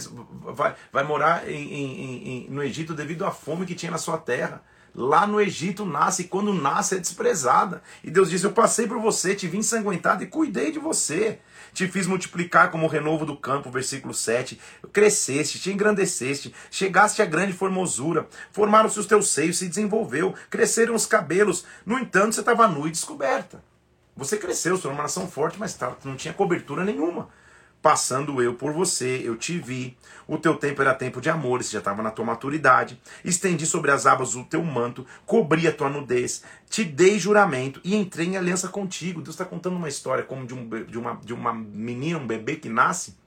vai, vai morar em, em, em, no Egito devido à fome que tinha na sua terra. Lá no Egito nasce, e quando nasce é desprezada. E Deus diz: Eu passei por você, te vi ensanguentado e cuidei de você. Te fiz multiplicar como o renovo do campo, versículo 7. Cresceste, te engrandeceste, chegaste a grande formosura. Formaram-se os teus seios, se desenvolveu, cresceram os cabelos. No entanto, você estava nu e descoberta. Você cresceu, sou uma nação forte, mas não tinha cobertura nenhuma. Passando eu por você, eu te vi. O teu tempo era tempo de amor, você já estava na tua maturidade. Estendi sobre as abas o teu manto, cobri a tua nudez, te dei juramento e entrei em aliança contigo. Deus está contando uma história como de, um, de, uma, de uma menina, um bebê que nasce,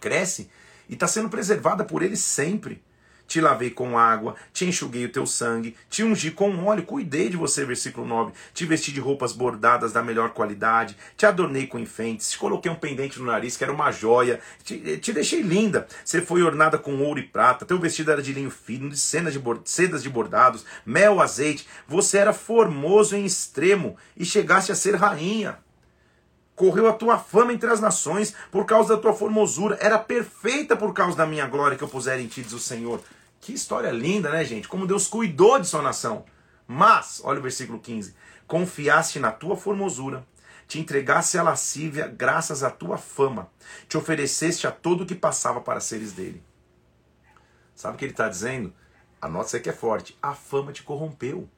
cresce e está sendo preservada por ele sempre te lavei com água, te enxuguei o teu sangue, te ungi com óleo, cuidei de você, versículo 9, te vesti de roupas bordadas da melhor qualidade, te adornei com enfeites, te coloquei um pendente no nariz que era uma joia, te, te deixei linda, você foi ornada com ouro e prata, teu vestido era de linho fino, de, de sedas de bordados, mel, azeite, você era formoso em extremo e chegaste a ser rainha. Correu a tua fama entre as nações por causa da tua formosura, era perfeita por causa da minha glória que eu puser em ti, diz o Senhor. Que história linda, né, gente? Como Deus cuidou de sua nação. Mas, olha o versículo 15: confiaste na tua formosura, te entregaste à lascívia graças à tua fama, te ofereceste a todo o que passava para seres dele. Sabe o que ele está dizendo? A nota que é forte. A fama te corrompeu.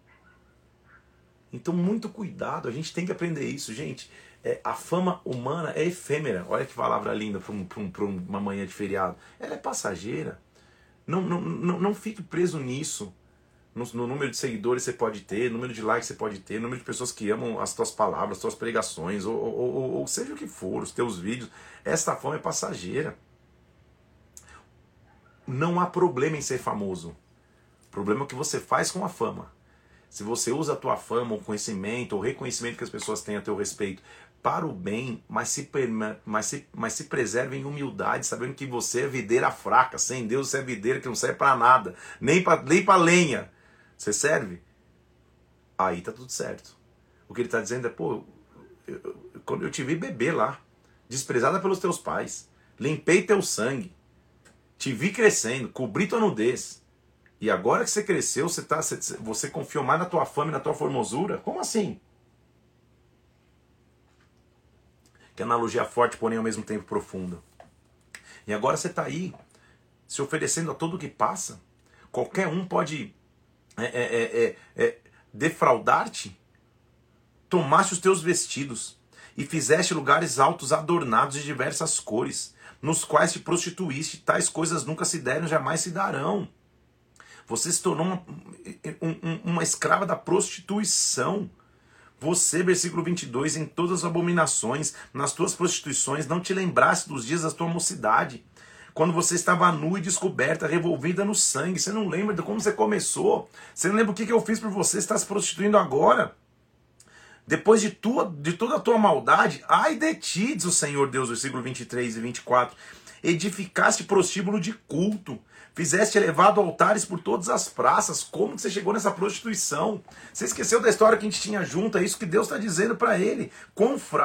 Então, muito cuidado, a gente tem que aprender isso, gente. É, a fama humana é efêmera. Olha que palavra linda para um, um, uma manhã de feriado. Ela é passageira. Não, não, não, não fique preso nisso. No, no, número de seguidores você pode ter, no número de likes você pode ter, no número de pessoas que amam as tuas palavras, as tuas pregações, ou, ou, ou, ou seja o que for, os teus vídeos. Esta fama é passageira. Não há problema em ser famoso. problema é o que você faz com a fama. Se você usa a tua fama, o conhecimento, o reconhecimento que as pessoas têm a teu respeito para o bem, mas se, mas se, mas se preserve em humildade, sabendo que você é videira fraca. Sem Deus você é videira que não serve para nada, nem para nem lenha. Você serve? Aí tá tudo certo. O que ele está dizendo é, pô, eu, quando eu te vi beber lá, desprezada pelos teus pais, limpei teu sangue, te vi crescendo, cobri tua nudez. E agora que você cresceu, você, tá, você, você confiou mais na tua fama e na tua formosura? Como assim? Que analogia forte, porém ao mesmo tempo profunda. E agora você está aí, se oferecendo a todo o que passa. Qualquer um pode é, é, é, é defraudar-te. Tomaste os teus vestidos e fizeste lugares altos adornados de diversas cores, nos quais te prostituíste, tais coisas nunca se deram, jamais se darão. Você se tornou uma, uma escrava da prostituição. Você, versículo 22, em todas as abominações, nas tuas prostituições, não te lembraste dos dias da tua mocidade, quando você estava nu e descoberta, revolvida no sangue. Você não lembra de como você começou. Você não lembra o que eu fiz por você, você está se prostituindo agora. Depois de, tua, de toda a tua maldade, ai de ti, diz o Senhor Deus, versículo 23 e 24. Edificaste prostíbulo de culto Fizeste elevado altares por todas as praças. Como que você chegou nessa prostituição? Você esqueceu da história que a gente tinha junto? É isso que Deus está dizendo para ele,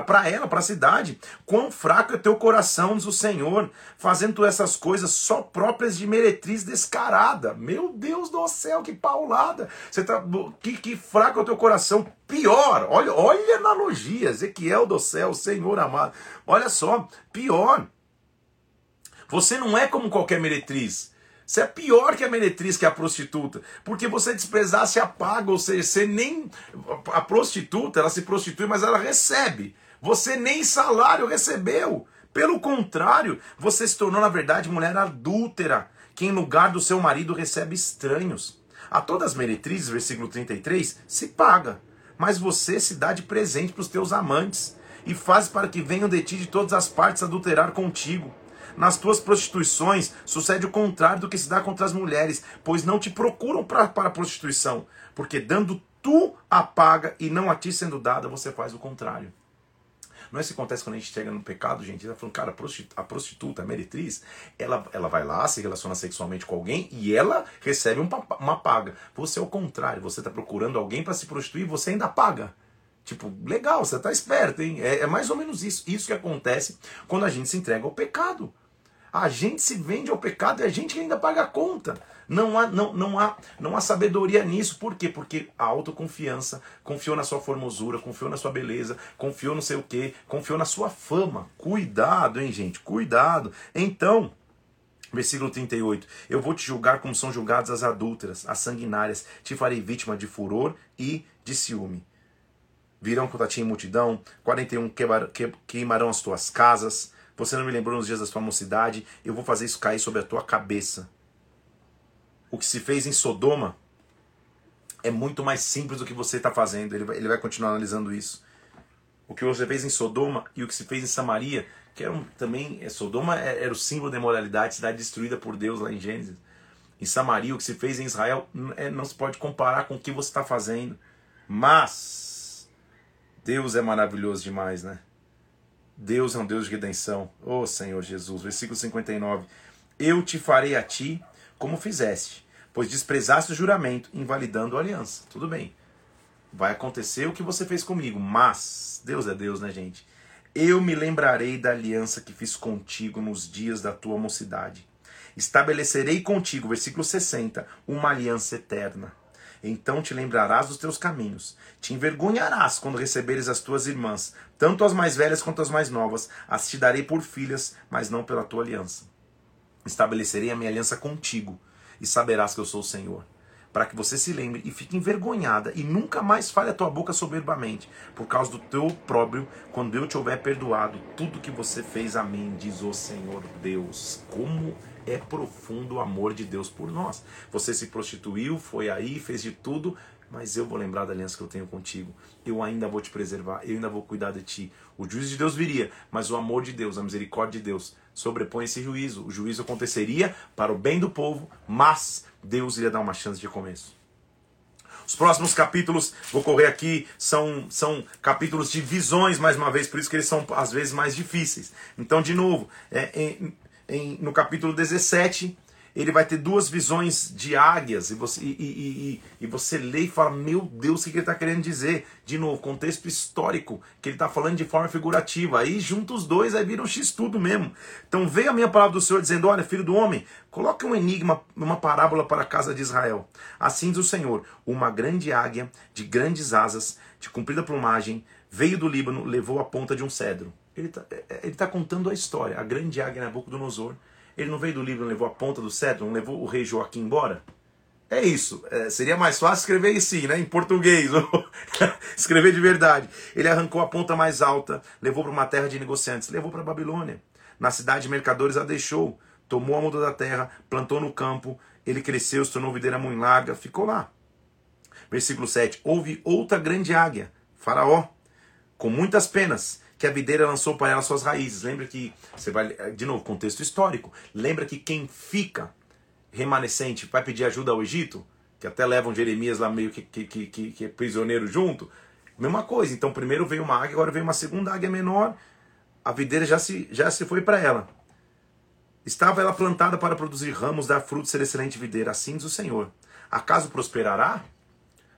para ela, para a cidade. Quão fraco é teu coração, diz o Senhor, fazendo essas coisas só próprias de meretriz descarada. Meu Deus do céu, que paulada! Você tá, que, que fraco é o teu coração. Pior, olha, olha a analogia, Ezequiel do céu, Senhor amado. Olha só, pior. Você não é como qualquer meretriz. Você é pior que a meretriz, que é a prostituta. Porque você desprezasse a paga, ou seja, você nem. A prostituta, ela se prostitui, mas ela recebe. Você nem salário recebeu. Pelo contrário, você se tornou, na verdade, mulher adúltera, que em lugar do seu marido recebe estranhos. A todas as meretrizes, versículo 33, se paga, mas você se dá de presente para os teus amantes e faz para que venham de ti de todas as partes adulterar contigo. Nas tuas prostituições sucede o contrário do que se dá contra as mulheres, pois não te procuram pra, para a prostituição, porque dando tu a paga e não a ti sendo dada, você faz o contrário. Não é isso que acontece quando a gente chega no pecado, gente. Ela tá falando, cara, a prostituta, a meretriz, ela, ela vai lá, se relaciona sexualmente com alguém e ela recebe uma, uma paga. Você é o contrário, você está procurando alguém para se prostituir e você ainda paga. Tipo, legal, você está esperto, hein? É, é mais ou menos isso. Isso que acontece quando a gente se entrega ao pecado. A gente se vende ao pecado e a gente ainda paga a conta. Não há, não, não, há, não há sabedoria nisso. Por quê? Porque a autoconfiança confiou na sua formosura, confiou na sua beleza, confiou no sei o quê, confiou na sua fama. Cuidado, hein, gente? Cuidado. Então, Versículo 38. Eu vou te julgar como são julgadas as adúlteras, as sanguinárias. Te farei vítima de furor e de ciúme. Virão contra ti em multidão. 41. Queimarão as tuas casas. Você não me lembrou nos dias da sua mocidade, eu vou fazer isso cair sobre a tua cabeça. O que se fez em Sodoma é muito mais simples do que você está fazendo. Ele vai, ele vai continuar analisando isso. O que você fez em Sodoma e o que se fez em Samaria, que era um, também. É, Sodoma é, era o símbolo da imoralidade, cidade destruída por Deus lá em Gênesis. Em Samaria, o que se fez em Israel é, não se pode comparar com o que você está fazendo. Mas Deus é maravilhoso demais, né? Deus é um Deus de redenção. Ô oh, Senhor Jesus. Versículo 59. Eu te farei a ti como fizeste, pois desprezaste o juramento, invalidando a aliança. Tudo bem. Vai acontecer o que você fez comigo, mas Deus é Deus, né, gente? Eu me lembrarei da aliança que fiz contigo nos dias da tua mocidade. Estabelecerei contigo, versículo 60, uma aliança eterna então te lembrarás dos teus caminhos. Te envergonharás quando receberes as tuas irmãs, tanto as mais velhas quanto as mais novas. As te darei por filhas, mas não pela tua aliança. Estabelecerei a minha aliança contigo, e saberás que eu sou o Senhor. Para que você se lembre e fique envergonhada e nunca mais fale a tua boca soberbamente, por causa do teu próprio, quando eu te houver perdoado tudo que você fez a mim, diz o Senhor Deus. Como é profundo o amor de Deus por nós. Você se prostituiu, foi aí, fez de tudo, mas eu vou lembrar da aliança que eu tenho contigo. Eu ainda vou te preservar, eu ainda vou cuidar de ti. O juízo de Deus viria, mas o amor de Deus, a misericórdia de Deus sobrepõe esse juízo. O juízo aconteceria para o bem do povo, mas Deus iria dar uma chance de começo. Os próximos capítulos, vou correr aqui, são, são capítulos de visões, mais uma vez, por isso que eles são às vezes mais difíceis. Então, de novo, é, em, em, no capítulo 17, ele vai ter duas visões de águias, e você, e, e, e, e você lê e fala, meu Deus, o que ele está querendo dizer? De novo, contexto histórico, que ele está falando de forma figurativa. Aí junta os dois, aí vira um X tudo mesmo. Então veio a minha palavra do Senhor dizendo, olha, filho do homem, coloque um enigma, uma parábola para a casa de Israel. Assim diz o Senhor, uma grande águia, de grandes asas, de comprida plumagem, veio do Líbano, levou a ponta de um cedro. Ele está é, é, tá contando a história. A grande águia Nabucodonosor ele não veio do livro, não levou a ponta do cetro, não levou o rei Joaquim embora? É isso. É, seria mais fácil escrever sim, né? Em português. escrever de verdade. Ele arrancou a ponta mais alta, levou para uma terra de negociantes, levou para Babilônia. Na cidade de mercadores a deixou, tomou a muda da terra, plantou no campo, ele cresceu, se tornou videira muito larga, ficou lá. Versículo 7. Houve outra grande águia, Faraó, com muitas penas que a videira lançou para ela suas raízes. Lembra que, você vai, de novo, contexto histórico. Lembra que quem fica remanescente vai pedir ajuda ao Egito, que até levam Jeremias lá meio que, que, que, que é prisioneiro junto. Mesma coisa. Então, primeiro veio uma águia, agora veio uma segunda águia menor. A videira já se, já se foi para ela. Estava ela plantada para produzir ramos, dar frutos, ser excelente videira. Assim diz o Senhor. Acaso prosperará?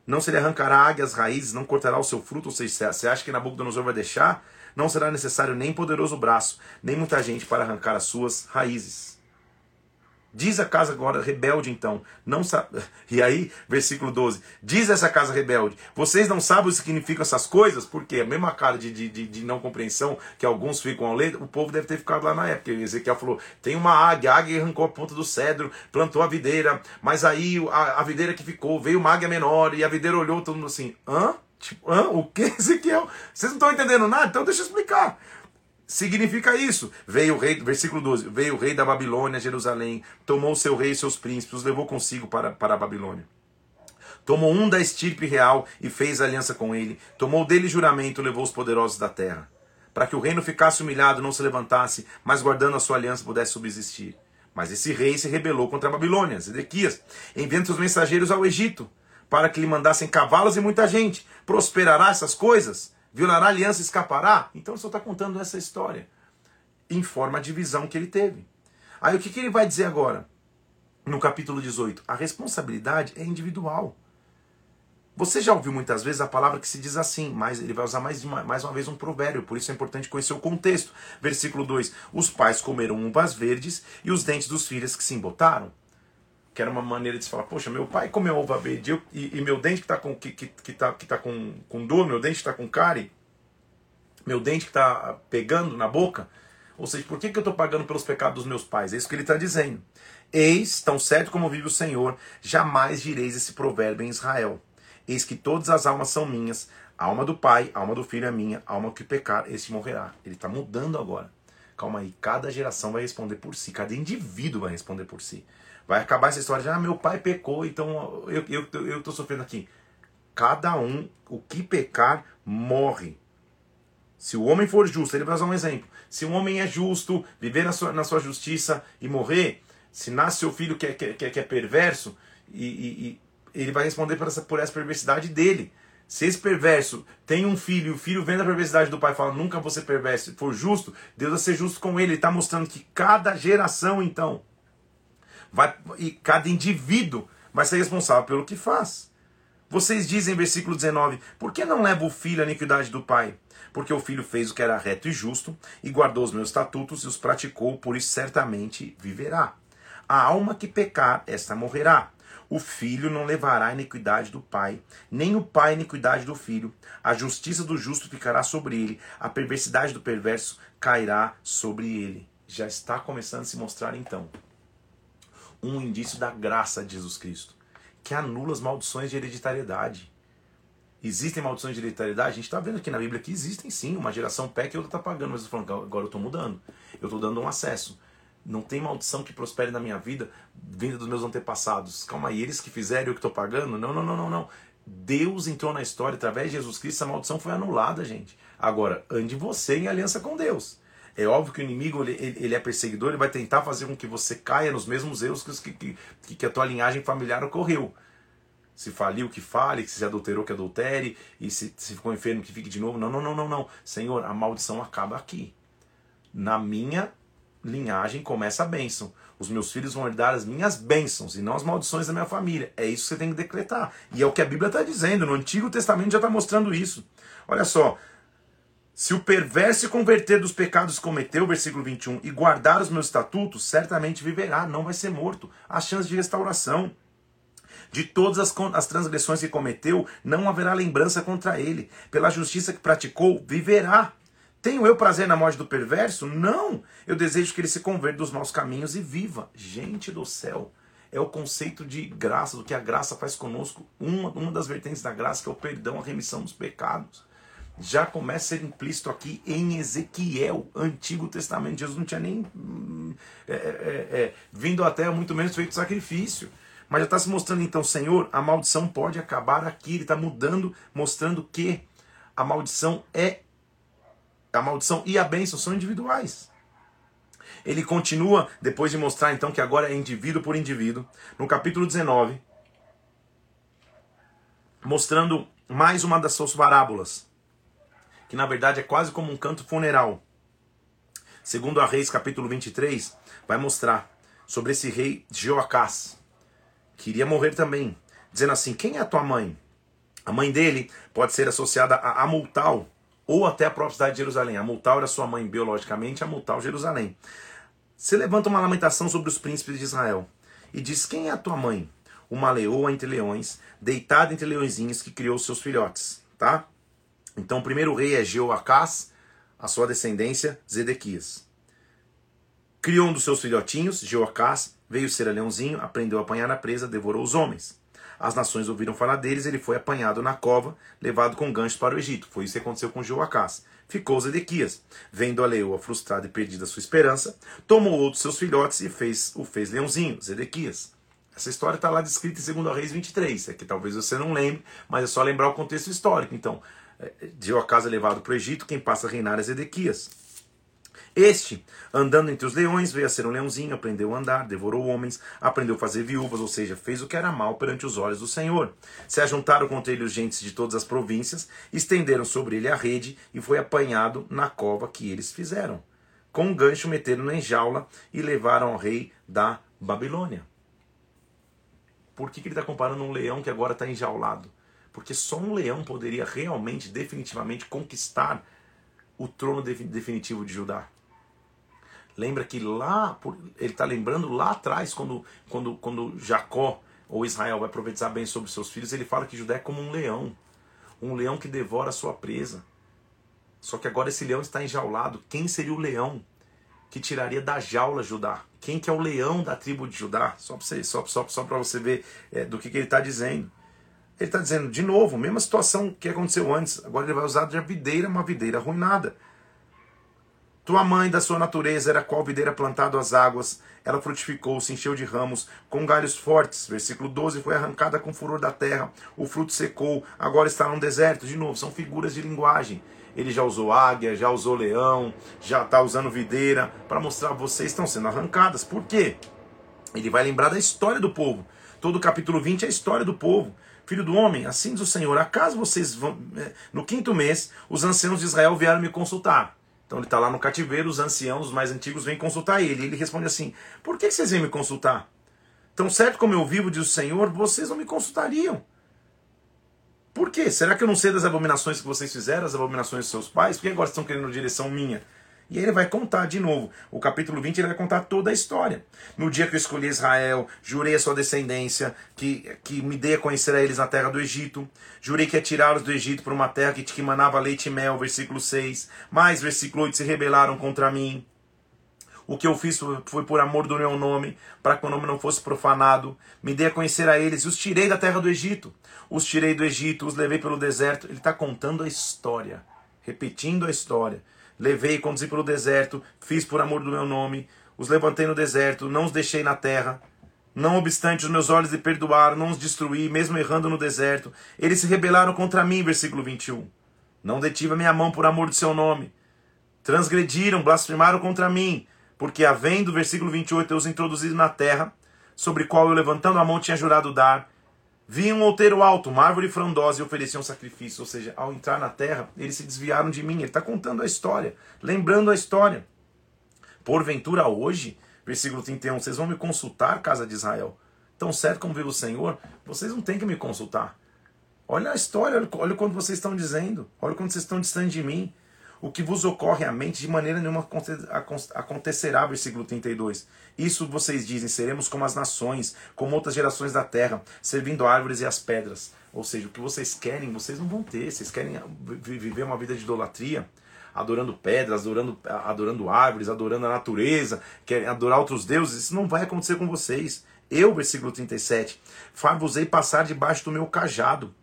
Não se lhe arrancará águia as raízes, não cortará o seu fruto. Ou seja, você acha que Nabucodonosor vai deixar? Não será necessário nem poderoso braço, nem muita gente para arrancar as suas raízes. Diz a casa agora rebelde, então, não sabe. E aí, versículo 12: Diz essa casa rebelde: Vocês não sabem o que significam essas coisas? Porque a mesma cara de, de, de não compreensão que alguns ficam ao ler, o povo deve ter ficado lá na época. Ezequiel falou: Tem uma águia, a águia arrancou a ponta do cedro, plantou a videira, mas aí a, a videira que ficou, veio uma águia menor, e a videira olhou todo mundo assim: Hã? Tipo, hã? O que, Ezequiel? Vocês não estão entendendo nada? Então deixa eu explicar. Significa isso. Veio o rei, versículo 12: Veio o rei da Babilônia Jerusalém, tomou seu rei e seus príncipes, os levou consigo para, para a Babilônia. Tomou um da estirpe real e fez aliança com ele. Tomou dele juramento, levou os poderosos da terra. Para que o reino ficasse humilhado, não se levantasse, mas guardando a sua aliança pudesse subsistir. Mas esse rei se rebelou contra a Babilônia, Zedequias, enviando seus mensageiros ao Egito para que lhe mandassem cavalos e muita gente. Prosperará essas coisas? Violará a aliança e escapará? Então ele só está contando essa história. Informa a divisão que ele teve. Aí o que, que ele vai dizer agora? No capítulo 18. A responsabilidade é individual. Você já ouviu muitas vezes a palavra que se diz assim, mas ele vai usar mais uma, mais uma vez um provérbio, por isso é importante conhecer o contexto. Versículo 2: Os pais comeram uvas verdes e os dentes dos filhos que se embotaram que era uma maneira de se falar, poxa, meu pai comeu uva verde e, e, meu dente que está com, que, que, que tá, que tá com, com dor, meu dente está com cárie, meu dente que está pegando na boca. Ou seja, por que, que eu estou pagando pelos pecados dos meus pais? É isso que ele está dizendo. Eis, tão certo como vive o Senhor, jamais direis esse provérbio em Israel. Eis que todas as almas são minhas, a alma do pai, a alma do filho é minha, a alma que pecar, esse morrerá. Ele está mudando agora. Calma aí, cada geração vai responder por si, cada indivíduo vai responder por si. Vai acabar essa história de, ah, meu pai pecou, então eu estou eu, eu tô sofrendo aqui. Cada um, o que pecar, morre. Se o homem for justo, ele vai usar um exemplo. Se um homem é justo, viver na sua, na sua justiça e morrer, se nasce seu filho que é, que, é, que é perverso, e, e, e, ele vai responder por essa, por essa perversidade dele. Se esse perverso tem um filho e o filho vendo a perversidade do pai fala, nunca ser perverso, for justo, Deus vai ser justo com ele. Ele está mostrando que cada geração, então, vai, e cada indivíduo vai ser responsável pelo que faz. Vocês dizem, versículo 19: Por que não leva o filho à iniquidade do pai? Porque o filho fez o que era reto e justo, e guardou os meus estatutos e os praticou, por isso certamente viverá. A alma que pecar, esta morrerá. O filho não levará a iniquidade do pai, nem o pai a iniquidade do filho. A justiça do justo ficará sobre ele, a perversidade do perverso cairá sobre ele. Já está começando a se mostrar então um indício da graça de Jesus Cristo, que anula as maldições de hereditariedade. Existem maldições de hereditariedade? A gente está vendo aqui na Bíblia que existem sim, uma geração peca e outra está pagando, mas eu falando, agora eu estou mudando, eu estou dando um acesso. Não tem maldição que prospere na minha vida vinda dos meus antepassados. Calma aí, eles que fizeram eu que estou pagando? Não, não, não, não, não. Deus entrou na história através de Jesus Cristo, essa maldição foi anulada, gente. Agora, ande você em aliança com Deus. É óbvio que o inimigo ele, ele é perseguidor, ele vai tentar fazer com que você caia nos mesmos erros que, que, que a tua linhagem familiar ocorreu. Se faliu, que fale, que se adulterou, que adultere, e se, se ficou enfermo, que fique de novo. Não, não, não, não, não. Senhor, a maldição acaba aqui. Na minha linhagem começa a bênção. Os meus filhos vão herdar as minhas bênçãos e não as maldições da minha família. É isso que você tem que decretar. E é o que a Bíblia está dizendo. No Antigo Testamento já está mostrando isso. Olha só. Se o perverso se converter dos pecados que cometeu, versículo 21, e guardar os meus estatutos, certamente viverá, não vai ser morto. Há chance de restauração. De todas as, as transgressões que cometeu, não haverá lembrança contra ele. Pela justiça que praticou, viverá. Tenho eu prazer na morte do perverso? Não! Eu desejo que ele se converta dos maus caminhos e viva. Gente do céu! É o conceito de graça, do que a graça faz conosco. Uma, uma das vertentes da graça que é o perdão, a remissão dos pecados. Já começa a ser implícito aqui em Ezequiel, Antigo Testamento. Jesus não tinha nem hum, é, é, é, vindo até, muito menos feito sacrifício. Mas já está se mostrando então, Senhor, a maldição pode acabar aqui. Ele está mudando, mostrando que a maldição é a maldição e a bênção são individuais. Ele continua, depois de mostrar então que agora é indivíduo por indivíduo, no capítulo 19, mostrando mais uma das suas parábolas, que na verdade é quase como um canto funeral. Segundo a Reis, capítulo 23, vai mostrar sobre esse rei Jeoacás, que iria morrer também, dizendo assim: Quem é a tua mãe? A mãe dele pode ser associada a Amultal, ou até a própria cidade de Jerusalém. A Multal era sua mãe biologicamente, a Multal Jerusalém. Se levanta uma lamentação sobre os príncipes de Israel e diz: Quem é a tua mãe? Uma leoa entre leões, deitada entre leõezinhos que criou seus filhotes. Tá? Então o primeiro rei é Jeoacás, a sua descendência, Zedequias. Criou um dos seus filhotinhos, Jeoacás, veio ser leãozinho, aprendeu a apanhar a presa, devorou os homens. As nações ouviram falar deles, ele foi apanhado na cova, levado com ganchos para o Egito. Foi isso que aconteceu com Joacás. Ficou Zedequias, vendo a leoa frustrada e perdida sua esperança, tomou outros seus filhotes e fez o fez leãozinho, Zedequias. Essa história está lá descrita em 2 Reis 23, é que talvez você não lembre, mas é só lembrar o contexto histórico. Então, Joacás é levado para o Egito, quem passa a reinar é Zedequias. Este, andando entre os leões, veio a ser um leãozinho, aprendeu a andar, devorou homens, aprendeu a fazer viúvas, ou seja, fez o que era mal perante os olhos do Senhor. Se ajuntaram contra ele os gentes de todas as províncias, estenderam sobre ele a rede e foi apanhado na cova que eles fizeram. Com um gancho meteram-no em jaula e levaram ao rei da Babilônia. Por que, que ele está comparando um leão que agora está enjaulado? Porque só um leão poderia realmente, definitivamente conquistar o trono definitivo de Judá. Lembra que lá, ele está lembrando lá atrás, quando, quando, quando Jacó ou Israel vai profetizar bem sobre seus filhos, ele fala que Judá é como um leão. Um leão que devora a sua presa. Só que agora esse leão está enjaulado. Quem seria o leão que tiraria da jaula Judá? Quem que é o leão da tribo de Judá? Só para você, só, só, só você ver é, do que, que ele está dizendo. Ele está dizendo, de novo, mesma situação que aconteceu antes. Agora ele vai usar de videira, uma videira arruinada. Tua mãe, da sua natureza, era qual videira plantado às águas. Ela frutificou, se encheu de ramos, com galhos fortes. Versículo 12: Foi arrancada com furor da terra, o fruto secou, agora está num deserto. De novo, são figuras de linguagem. Ele já usou águia, já usou leão, já está usando videira, para mostrar vocês estão sendo arrancadas. Por quê? Ele vai lembrar da história do povo. Todo o capítulo 20 é a história do povo. Filho do homem, assim diz o Senhor: acaso vocês vão. Eh, no quinto mês, os anciãos de Israel vieram me consultar. Então ele está lá no cativeiro, os anciãos, os mais antigos, vêm consultar ele. Ele responde assim: Por que vocês vêm me consultar? Tão certo como eu vivo, diz o Senhor, vocês não me consultariam. Por quê? Será que eu não sei das abominações que vocês fizeram, as abominações de seus pais? Por que agora estão querendo direção minha? E aí ele vai contar de novo. O capítulo 20 ele vai contar toda a história. No dia que eu escolhi Israel, jurei a sua descendência, que, que me dê a conhecer a eles na terra do Egito. Jurei que ia tirá-los do Egito para uma terra que, que manava leite e mel, versículo 6. Mas, versículo 8, se rebelaram contra mim. O que eu fiz foi por amor do meu nome, para que o nome não fosse profanado. Me dei a conhecer a eles e os tirei da terra do Egito. Os tirei do Egito, os levei pelo deserto. Ele está contando a história, repetindo a história. Levei e conduzi pelo deserto, fiz por amor do meu nome, os levantei no deserto, não os deixei na terra. Não obstante, os meus olhos lhe perdoaram, não os destruí, mesmo errando no deserto. Eles se rebelaram contra mim, versículo 21. Não detive a minha mão por amor do seu nome. transgrediram, blasfemaram contra mim, porque havendo, versículo 28, eu os introduzido na terra, sobre qual eu levantando a mão tinha jurado dar, vi um outeiro alto, uma árvore frondosa e ofereciam um sacrifício. Ou seja, ao entrar na terra, eles se desviaram de mim. Ele está contando a história, lembrando a história. Porventura hoje, versículo 31, vocês vão me consultar, casa de Israel. Tão certo como vive o Senhor, vocês não têm que me consultar. Olha a história, olha, quanto vocês estão dizendo, olha quanto vocês estão distante de mim. O que vos ocorre à mente de maneira nenhuma acontecerá, versículo 32. Isso vocês dizem, seremos como as nações, como outras gerações da terra, servindo árvores e as pedras. Ou seja, o que vocês querem, vocês não vão ter. Vocês querem viver uma vida de idolatria, adorando pedras, adorando, adorando árvores, adorando a natureza, querem adorar outros deuses. Isso não vai acontecer com vocês. Eu, versículo 37, far-vos-ei passar debaixo do meu cajado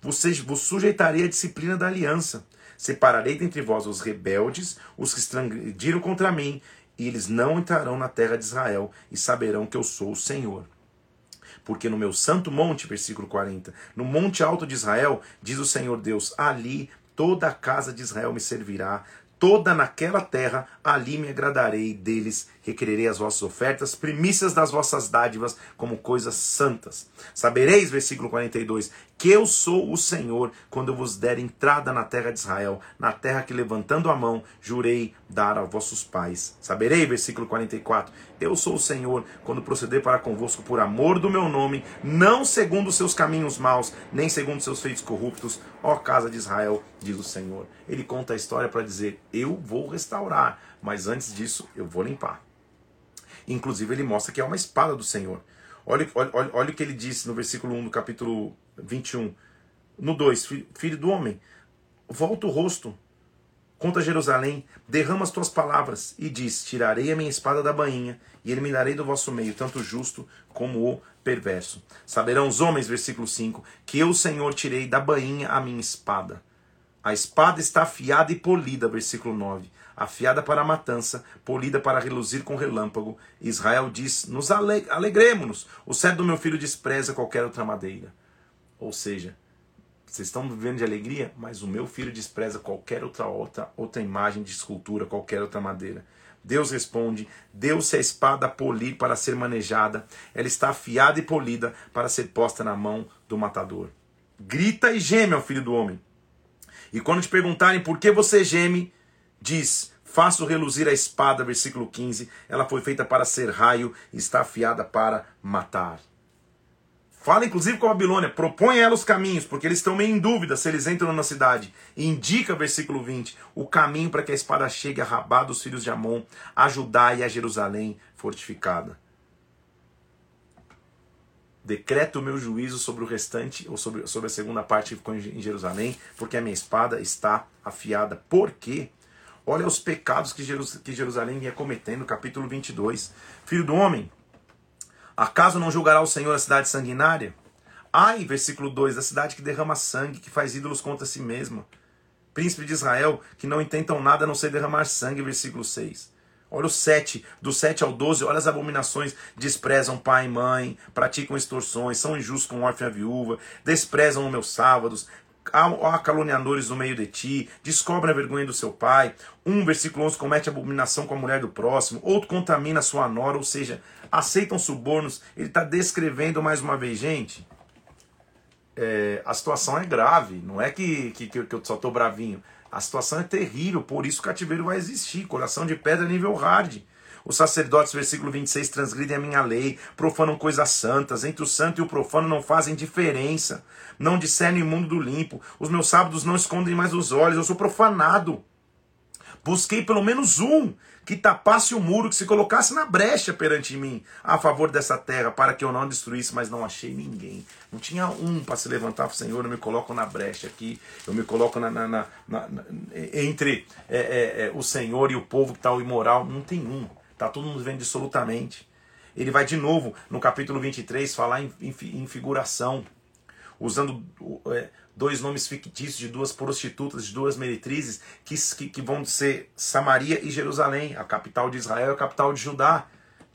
vocês vos sujeitarei à disciplina da aliança. Separarei dentre vós os rebeldes, os que transgrediram contra mim, e eles não entrarão na terra de Israel, e saberão que eu sou o Senhor. Porque no meu santo monte, versículo 40, no monte alto de Israel, diz o Senhor Deus, ali toda a casa de Israel me servirá, toda naquela terra, ali me agradarei deles, requererei as vossas ofertas, primícias das vossas dádivas, como coisas santas. Sabereis, versículo 42, que eu sou o Senhor, quando eu vos der entrada na terra de Israel, na terra que levantando a mão jurei dar a vossos pais. Saberei, versículo 44, eu sou o Senhor, quando proceder para convosco por amor do meu nome, não segundo os seus caminhos maus, nem segundo os seus feitos corruptos, ó casa de Israel, diz o Senhor. Ele conta a história para dizer: eu vou restaurar, mas antes disso eu vou limpar. Inclusive, ele mostra que é uma espada do Senhor. Olha, olha, olha, o que ele disse no versículo 1 do capítulo 21. No 2, filho do homem, volta o rosto contra Jerusalém, derrama as tuas palavras e diz: Tirarei a minha espada da bainha e eliminarei do vosso meio tanto o justo como o perverso. Saberão os homens, versículo 5, que eu, Senhor, tirei da bainha a minha espada. A espada está afiada e polida, versículo 9 afiada para a matança, polida para reluzir com relâmpago. Israel diz: Nos alegremos-nos. O cérebro do meu filho despreza qualquer outra madeira. Ou seja, vocês estão vivendo de alegria, mas o meu filho despreza qualquer outra, outra, outra imagem de escultura, qualquer outra madeira. Deus responde: Deu-se a espada polir para ser manejada, ela está afiada e polida para ser posta na mão do matador. Grita e geme ao filho do homem. E quando te perguntarem por que você geme, diz: Faço reluzir a espada, versículo 15. Ela foi feita para ser raio e está afiada para matar. Fala inclusive com a Babilônia, propõe a ela os caminhos, porque eles estão meio em dúvida se eles entram na cidade. E indica, versículo 20, o caminho para que a espada chegue a Rabá dos filhos de Amon, a Judá e a Jerusalém fortificada. Decreto o meu juízo sobre o restante, ou sobre, sobre a segunda parte que ficou em Jerusalém, porque a minha espada está afiada. Por quê? Olha os pecados que, Jerusalém vinha cometendo, capítulo 22. Filho do homem, acaso não julgará o Senhor a cidade sanguinária? Ai, versículo 2, a cidade que derrama sangue, que faz ídolos contra si mesma. Príncipe de Israel, que não intentam nada a não ser derramar sangue, versículo 6. Olha o 7, do 7 ao 12, olha as abominações. Desprezam pai e mãe, praticam extorsões, são injustos com órfã e viúva, desprezam os meus sábados, há caluniadores no meio de ti, descobre a vergonha do seu pai. Um, versículo 11, comete abominação com a mulher do próximo. Outro, contamina sua nora, ou seja, aceitam subornos. Ele está descrevendo mais uma vez, gente. É, a situação é grave, não é que, que, que eu só estou bravinho. A situação é terrível, por isso o cativeiro vai existir. Coração de pedra nível hard. Os sacerdotes, versículo 26, transgridem a minha lei, profanam coisas santas. Entre o santo e o profano não fazem diferença. Não discernem o mundo do limpo. Os meus sábados não escondem mais os olhos. Eu sou profanado. Busquei pelo menos um que tapasse o muro, que se colocasse na brecha perante mim, a favor dessa terra, para que eu não destruísse, mas não achei ninguém. Não tinha um para se levantar Senhor, eu me coloco na brecha aqui, eu me coloco na, na, na, na entre é, é, é, o Senhor e o povo que está imoral. Não tem um. Está todo mundo vendo absolutamente. Ele vai de novo no capítulo 23 falar em, em, em figuração, usando é, dois nomes fictícios de duas prostitutas, de duas meretrizes, que, que, que vão ser Samaria e Jerusalém, a capital de Israel e a capital de Judá.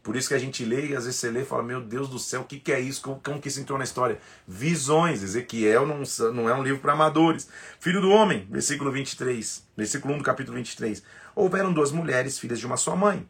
Por isso que a gente lê e às vezes você lê e fala: Meu Deus do céu, o que, que é isso? Como, como que isso entrou na história? Visões. Ezequiel não, não é um livro para amadores. Filho do homem, versículo 23, versículo 1 do capítulo 23. Houveram duas mulheres, filhas de uma só mãe.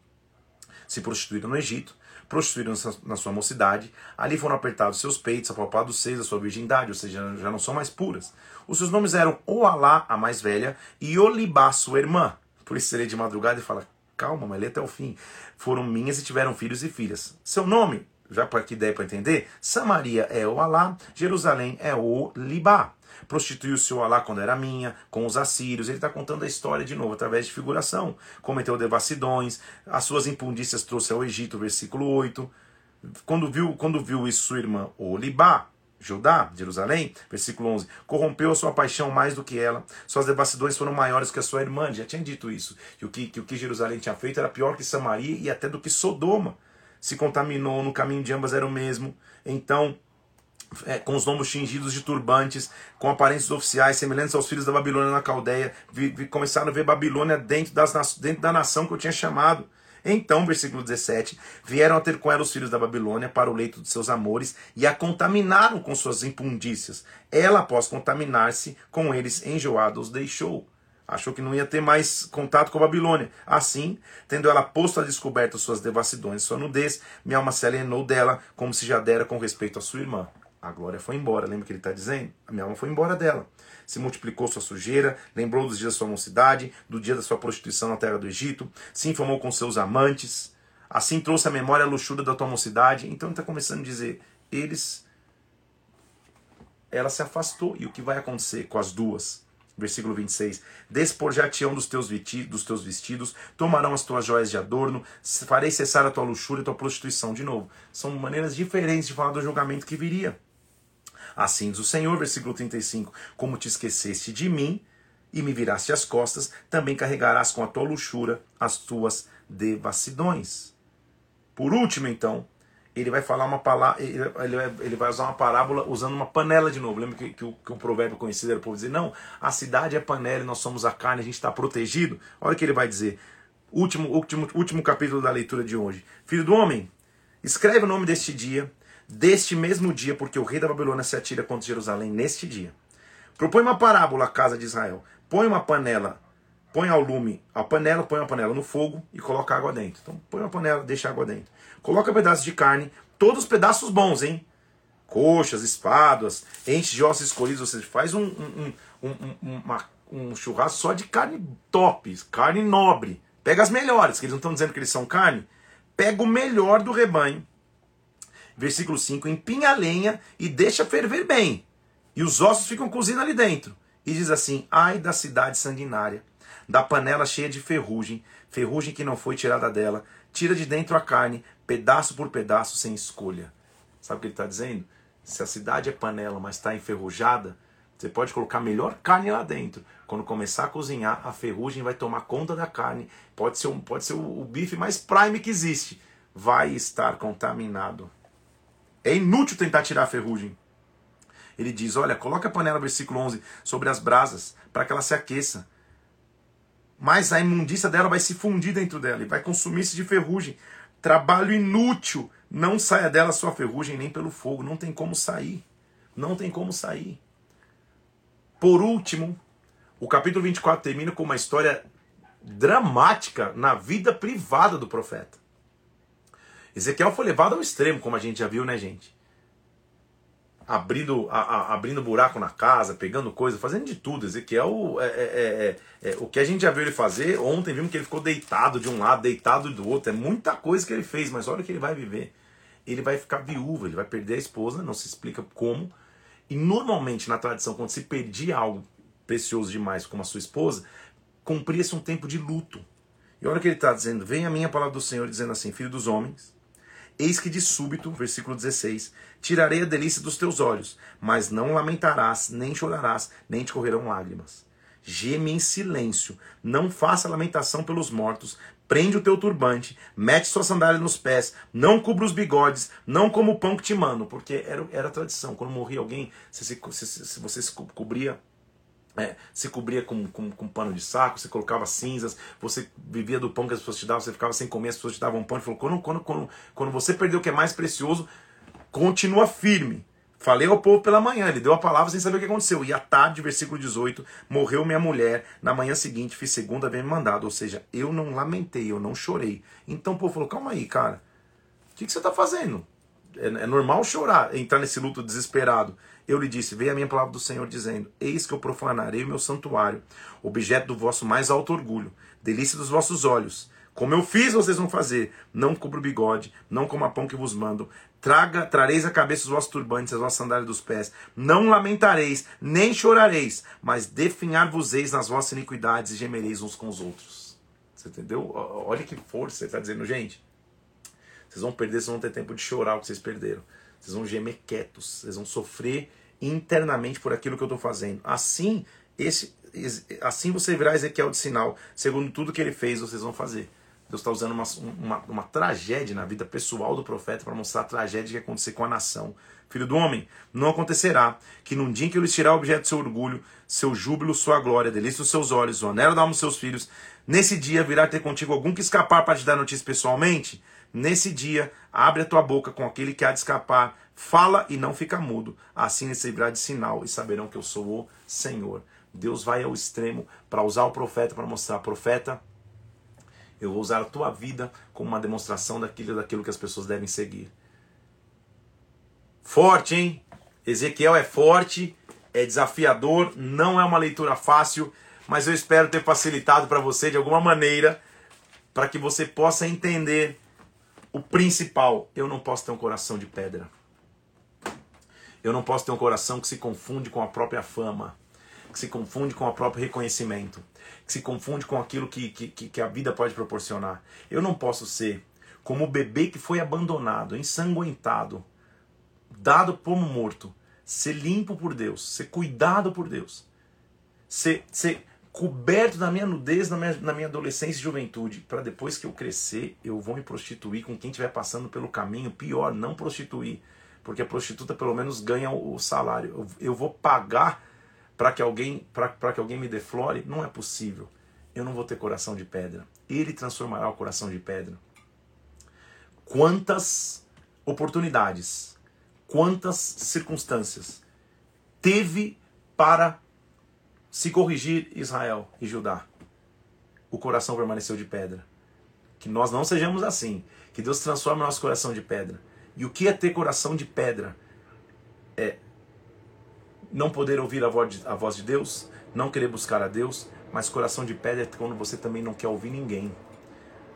Se prostituíram no Egito, prostituíram na sua mocidade. Ali foram apertados seus peitos, apalpados seis da sua virgindade, ou seja, já não são mais puras. Os seus nomes eram Oalá, a mais velha, e Olibá, sua irmã. Por isso serei de madrugada e fala: Calma, mas lê até o fim. Foram minhas e tiveram filhos e filhas. Seu nome, já para que ideia para entender, Samaria é o Alá, Jerusalém é o Libá. Prostituiu-se o Alá quando era minha, com os assírios. Ele está contando a história de novo, através de figuração. Cometeu devassidões, as suas impundícias trouxe ao Egito, versículo 8. Quando viu, quando viu isso sua irmã, o Libá, Judá, Jerusalém, versículo 11, corrompeu a sua paixão mais do que ela, suas devassidões foram maiores que a sua irmã, já tinha dito isso, que o que, que o que Jerusalém tinha feito era pior que Samaria e até do que Sodoma, se contaminou, no caminho de ambas era o mesmo, então, é, com os lombos tingidos de turbantes, com aparências oficiais, semelhantes aos filhos da Babilônia na Caldeia, vi, vi, começaram a ver Babilônia dentro, das, dentro da nação que eu tinha chamado, então, versículo 17: vieram a ter com ela os filhos da Babilônia para o leito de seus amores e a contaminaram com suas impundícias. Ela, após contaminar-se com eles, enjoada os deixou. Achou que não ia ter mais contato com a Babilônia. Assim, tendo ela posto a descoberta suas devassidões e sua nudez, minha alma se alienou dela, como se já dera com respeito à sua irmã. A glória foi embora. Lembra que ele está dizendo? A minha alma foi embora dela se multiplicou sua sujeira, lembrou dos dias da sua mocidade, do dia da sua prostituição na terra do Egito, se informou com seus amantes, assim trouxe a memória a luxúria da tua mocidade. Então ele está começando a dizer, eles. Ela se afastou. E o que vai acontecer com as duas? Versículo 26. Despojar-te-ão dos teus, dos teus vestidos, tomarão as tuas joias de adorno, farei cessar a tua luxúria e a tua prostituição. De novo, são maneiras diferentes de falar do julgamento que viria. Assim diz o Senhor, versículo 35: Como te esqueceste de mim e me viraste as costas, também carregarás com a tua luxúria as tuas devassidões. Por último, então, ele vai falar uma palavra, ele vai usar uma parábola usando uma panela de novo. Lembra que, que, o, que o provérbio conhecido era o povo dizer: Não, a cidade é panela e nós somos a carne, a gente está protegido. Olha o que ele vai dizer. Último, último, último capítulo da leitura de hoje. Filho do homem, escreve o nome deste dia deste mesmo dia, porque o rei da Babilônia se atira contra Jerusalém neste dia. Propõe uma parábola à casa de Israel. Põe uma panela, põe ao lume a panela, põe uma panela no fogo e coloca água dentro. Então põe uma panela, deixa água dentro. Coloca pedaços de carne, todos pedaços bons, hein? Coxas, espadas, enche de ossos escolhidos, ou seja, faz um, um, um, uma, um churrasco só de carne top, carne nobre. Pega as melhores, que eles não estão dizendo que eles são carne. Pega o melhor do rebanho versículo 5, empinha a lenha e deixa ferver bem. E os ossos ficam cozidos ali dentro. E diz assim: Ai da cidade sanguinária, da panela cheia de ferrugem, ferrugem que não foi tirada dela, tira de dentro a carne, pedaço por pedaço, sem escolha. Sabe o que ele está dizendo? Se a cidade é panela, mas está enferrujada, você pode colocar melhor carne lá dentro. Quando começar a cozinhar, a ferrugem vai tomar conta da carne. Pode ser, um, pode ser o, o bife mais prime que existe. Vai estar contaminado. É inútil tentar tirar a ferrugem. Ele diz: Olha, coloca a panela, versículo 11, sobre as brasas, para que ela se aqueça. Mas a imundícia dela vai se fundir dentro dela e vai consumir-se de ferrugem. Trabalho inútil. Não saia dela sua ferrugem nem pelo fogo. Não tem como sair. Não tem como sair. Por último, o capítulo 24 termina com uma história dramática na vida privada do profeta. Ezequiel foi levado ao extremo, como a gente já viu, né, gente? Abrindo, a, a, abrindo buraco na casa, pegando coisa, fazendo de tudo. Ezequiel, é, é, é, é, é o que a gente já viu ele fazer, ontem vimos que ele ficou deitado de um lado, deitado do outro. É muita coisa que ele fez, mas olha o que ele vai viver. Ele vai ficar viúvo, ele vai perder a esposa, não se explica como. E normalmente, na tradição, quando se perdia algo precioso demais como a sua esposa, cumpria-se um tempo de luto. E olha o que ele está dizendo: Vem a minha palavra do Senhor dizendo assim: Filho dos homens, Eis que de súbito, versículo 16, tirarei a delícia dos teus olhos, mas não lamentarás, nem chorarás, nem te correrão lágrimas. Geme em silêncio, não faça lamentação pelos mortos, prende o teu turbante, mete sua sandália nos pés, não cubra os bigodes, não como o pão que te mando, porque era, era tradição. Quando morria alguém, se, se você se cobria é, se cobria com, com, com pano de saco, você colocava cinzas, você vivia do pão que as pessoas te davam, você ficava sem comer, as pessoas te davam pão. Ele falou: quando, quando, quando, quando você perdeu o que é mais precioso, continua firme. Falei ao povo pela manhã, ele deu a palavra sem saber o que aconteceu. E à tarde, versículo 18, morreu minha mulher. Na manhã seguinte, fiz segunda, bem mandado. Ou seja, eu não lamentei, eu não chorei. Então o povo falou: calma aí, cara. O que, que você está fazendo? É, é, normal chorar, entrar nesse luto desesperado. Eu lhe disse: Veio a minha palavra do Senhor dizendo: Eis que eu profanarei o meu santuário, objeto do vosso mais alto orgulho, delícia dos vossos olhos. Como eu fiz, vocês vão fazer. Não cubra o bigode, não coma pão que vos mando. Traga, trareis a cabeça os vossos turbantes, as vossas sandálias dos pés. Não lamentareis, nem chorareis, mas definhar-vos-eis nas vossas iniquidades e gemereis uns com os outros. Você entendeu? Olha que força você está dizendo, gente. Vocês vão perder, vocês vão ter tempo de chorar o que vocês perderam. Vocês vão gemer quietos, vocês vão sofrer internamente por aquilo que eu estou fazendo. Assim, esse, assim você virá Ezequiel de sinal. Segundo tudo que ele fez, vocês vão fazer. Deus está usando uma, uma, uma, tragédia na vida pessoal do profeta para mostrar a tragédia que acontecer com a nação. Filho do homem, não acontecerá que num dia em que eu lhes tirar o objeto do seu orgulho, seu júbilo, sua glória, delícia dos seus olhos, o anelo da alma dos seus filhos, nesse dia virá ter contigo algum que escapar para te dar notícia pessoalmente? Nesse dia, abre a tua boca com aquele que há de escapar, fala e não fica mudo. Assim receberá de sinal e saberão que eu sou o Senhor. Deus vai ao extremo para usar o profeta para mostrar, profeta, eu vou usar a tua vida como uma demonstração daquilo, daquilo que as pessoas devem seguir. Forte, hein? Ezequiel é forte, é desafiador, não é uma leitura fácil, mas eu espero ter facilitado para você de alguma maneira para que você possa entender o principal, eu não posso ter um coração de pedra. Eu não posso ter um coração que se confunde com a própria fama, que se confunde com o próprio reconhecimento, que se confunde com aquilo que, que, que a vida pode proporcionar. Eu não posso ser como o bebê que foi abandonado, ensanguentado, dado como morto, ser limpo por Deus, ser cuidado por Deus, ser, ser coberto da minha nudez na minha, na minha adolescência e juventude, para depois que eu crescer, eu vou me prostituir com quem estiver passando pelo caminho. Pior, não prostituir, porque a prostituta pelo menos ganha o salário. Eu, eu vou pagar para que alguém para que alguém me deflore. Não é possível. Eu não vou ter coração de pedra. Ele transformará o coração de pedra. Quantas oportunidades, quantas circunstâncias teve para se corrigir Israel e Judá, o coração permaneceu de pedra. Que nós não sejamos assim. Que Deus transforme nosso coração de pedra. E o que é ter coração de pedra? É não poder ouvir a voz, de, a voz de Deus, não querer buscar a Deus, mas coração de pedra é quando você também não quer ouvir ninguém.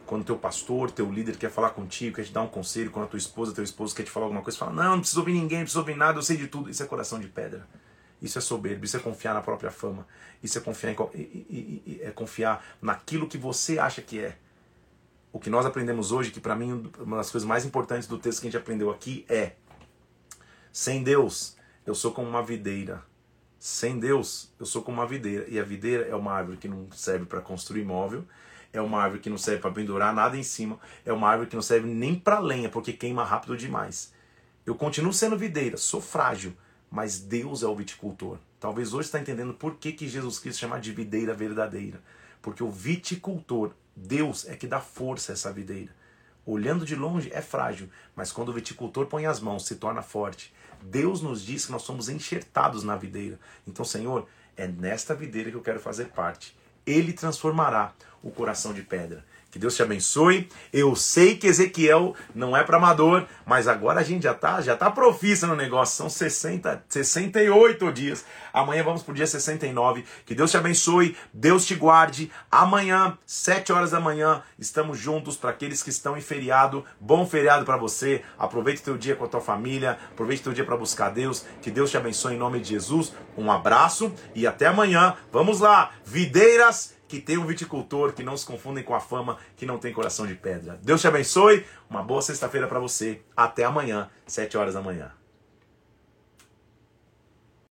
Quando teu pastor, teu líder quer falar contigo, quer te dar um conselho, quando a tua esposa, teu esposo quer te falar alguma coisa, fala: Não, não preciso ouvir ninguém, não preciso ouvir nada, eu sei de tudo. Isso é coração de pedra. Isso é soberbo, isso é confiar na própria fama. Isso é confiar, em, é confiar naquilo que você acha que é. O que nós aprendemos hoje, que para mim uma das coisas mais importantes do texto que a gente aprendeu aqui é: sem Deus, eu sou como uma videira. Sem Deus, eu sou como uma videira. E a videira é uma árvore que não serve para construir móvel, é uma árvore que não serve para pendurar nada em cima, é uma árvore que não serve nem para lenha, porque queima rápido demais. Eu continuo sendo videira, sou frágil, mas Deus é o viticultor. Talvez hoje está entendendo por que, que Jesus quis chamar de videira verdadeira. Porque o viticultor, Deus, é que dá força a essa videira. Olhando de longe é frágil, mas quando o viticultor põe as mãos, se torna forte. Deus nos diz que nós somos enxertados na videira. Então, Senhor, é nesta videira que eu quero fazer parte. Ele transformará o coração de pedra. Que Deus te abençoe. Eu sei que Ezequiel não é para amador, mas agora a gente já tá, já tá profissa no negócio. São 60, 68 dias. Amanhã vamos pro dia 69. Que Deus te abençoe, Deus te guarde. Amanhã, 7 horas da manhã, estamos juntos para aqueles que estão em feriado. Bom feriado para você. Aproveite teu dia com a tua família, aproveite teu dia para buscar Deus. Que Deus te abençoe em nome de Jesus. Um abraço e até amanhã. Vamos lá, videiras que tem um viticultor, que não se confundem com a fama, que não tem coração de pedra. Deus te abençoe, uma boa sexta-feira para você. Até amanhã, 7 horas da manhã.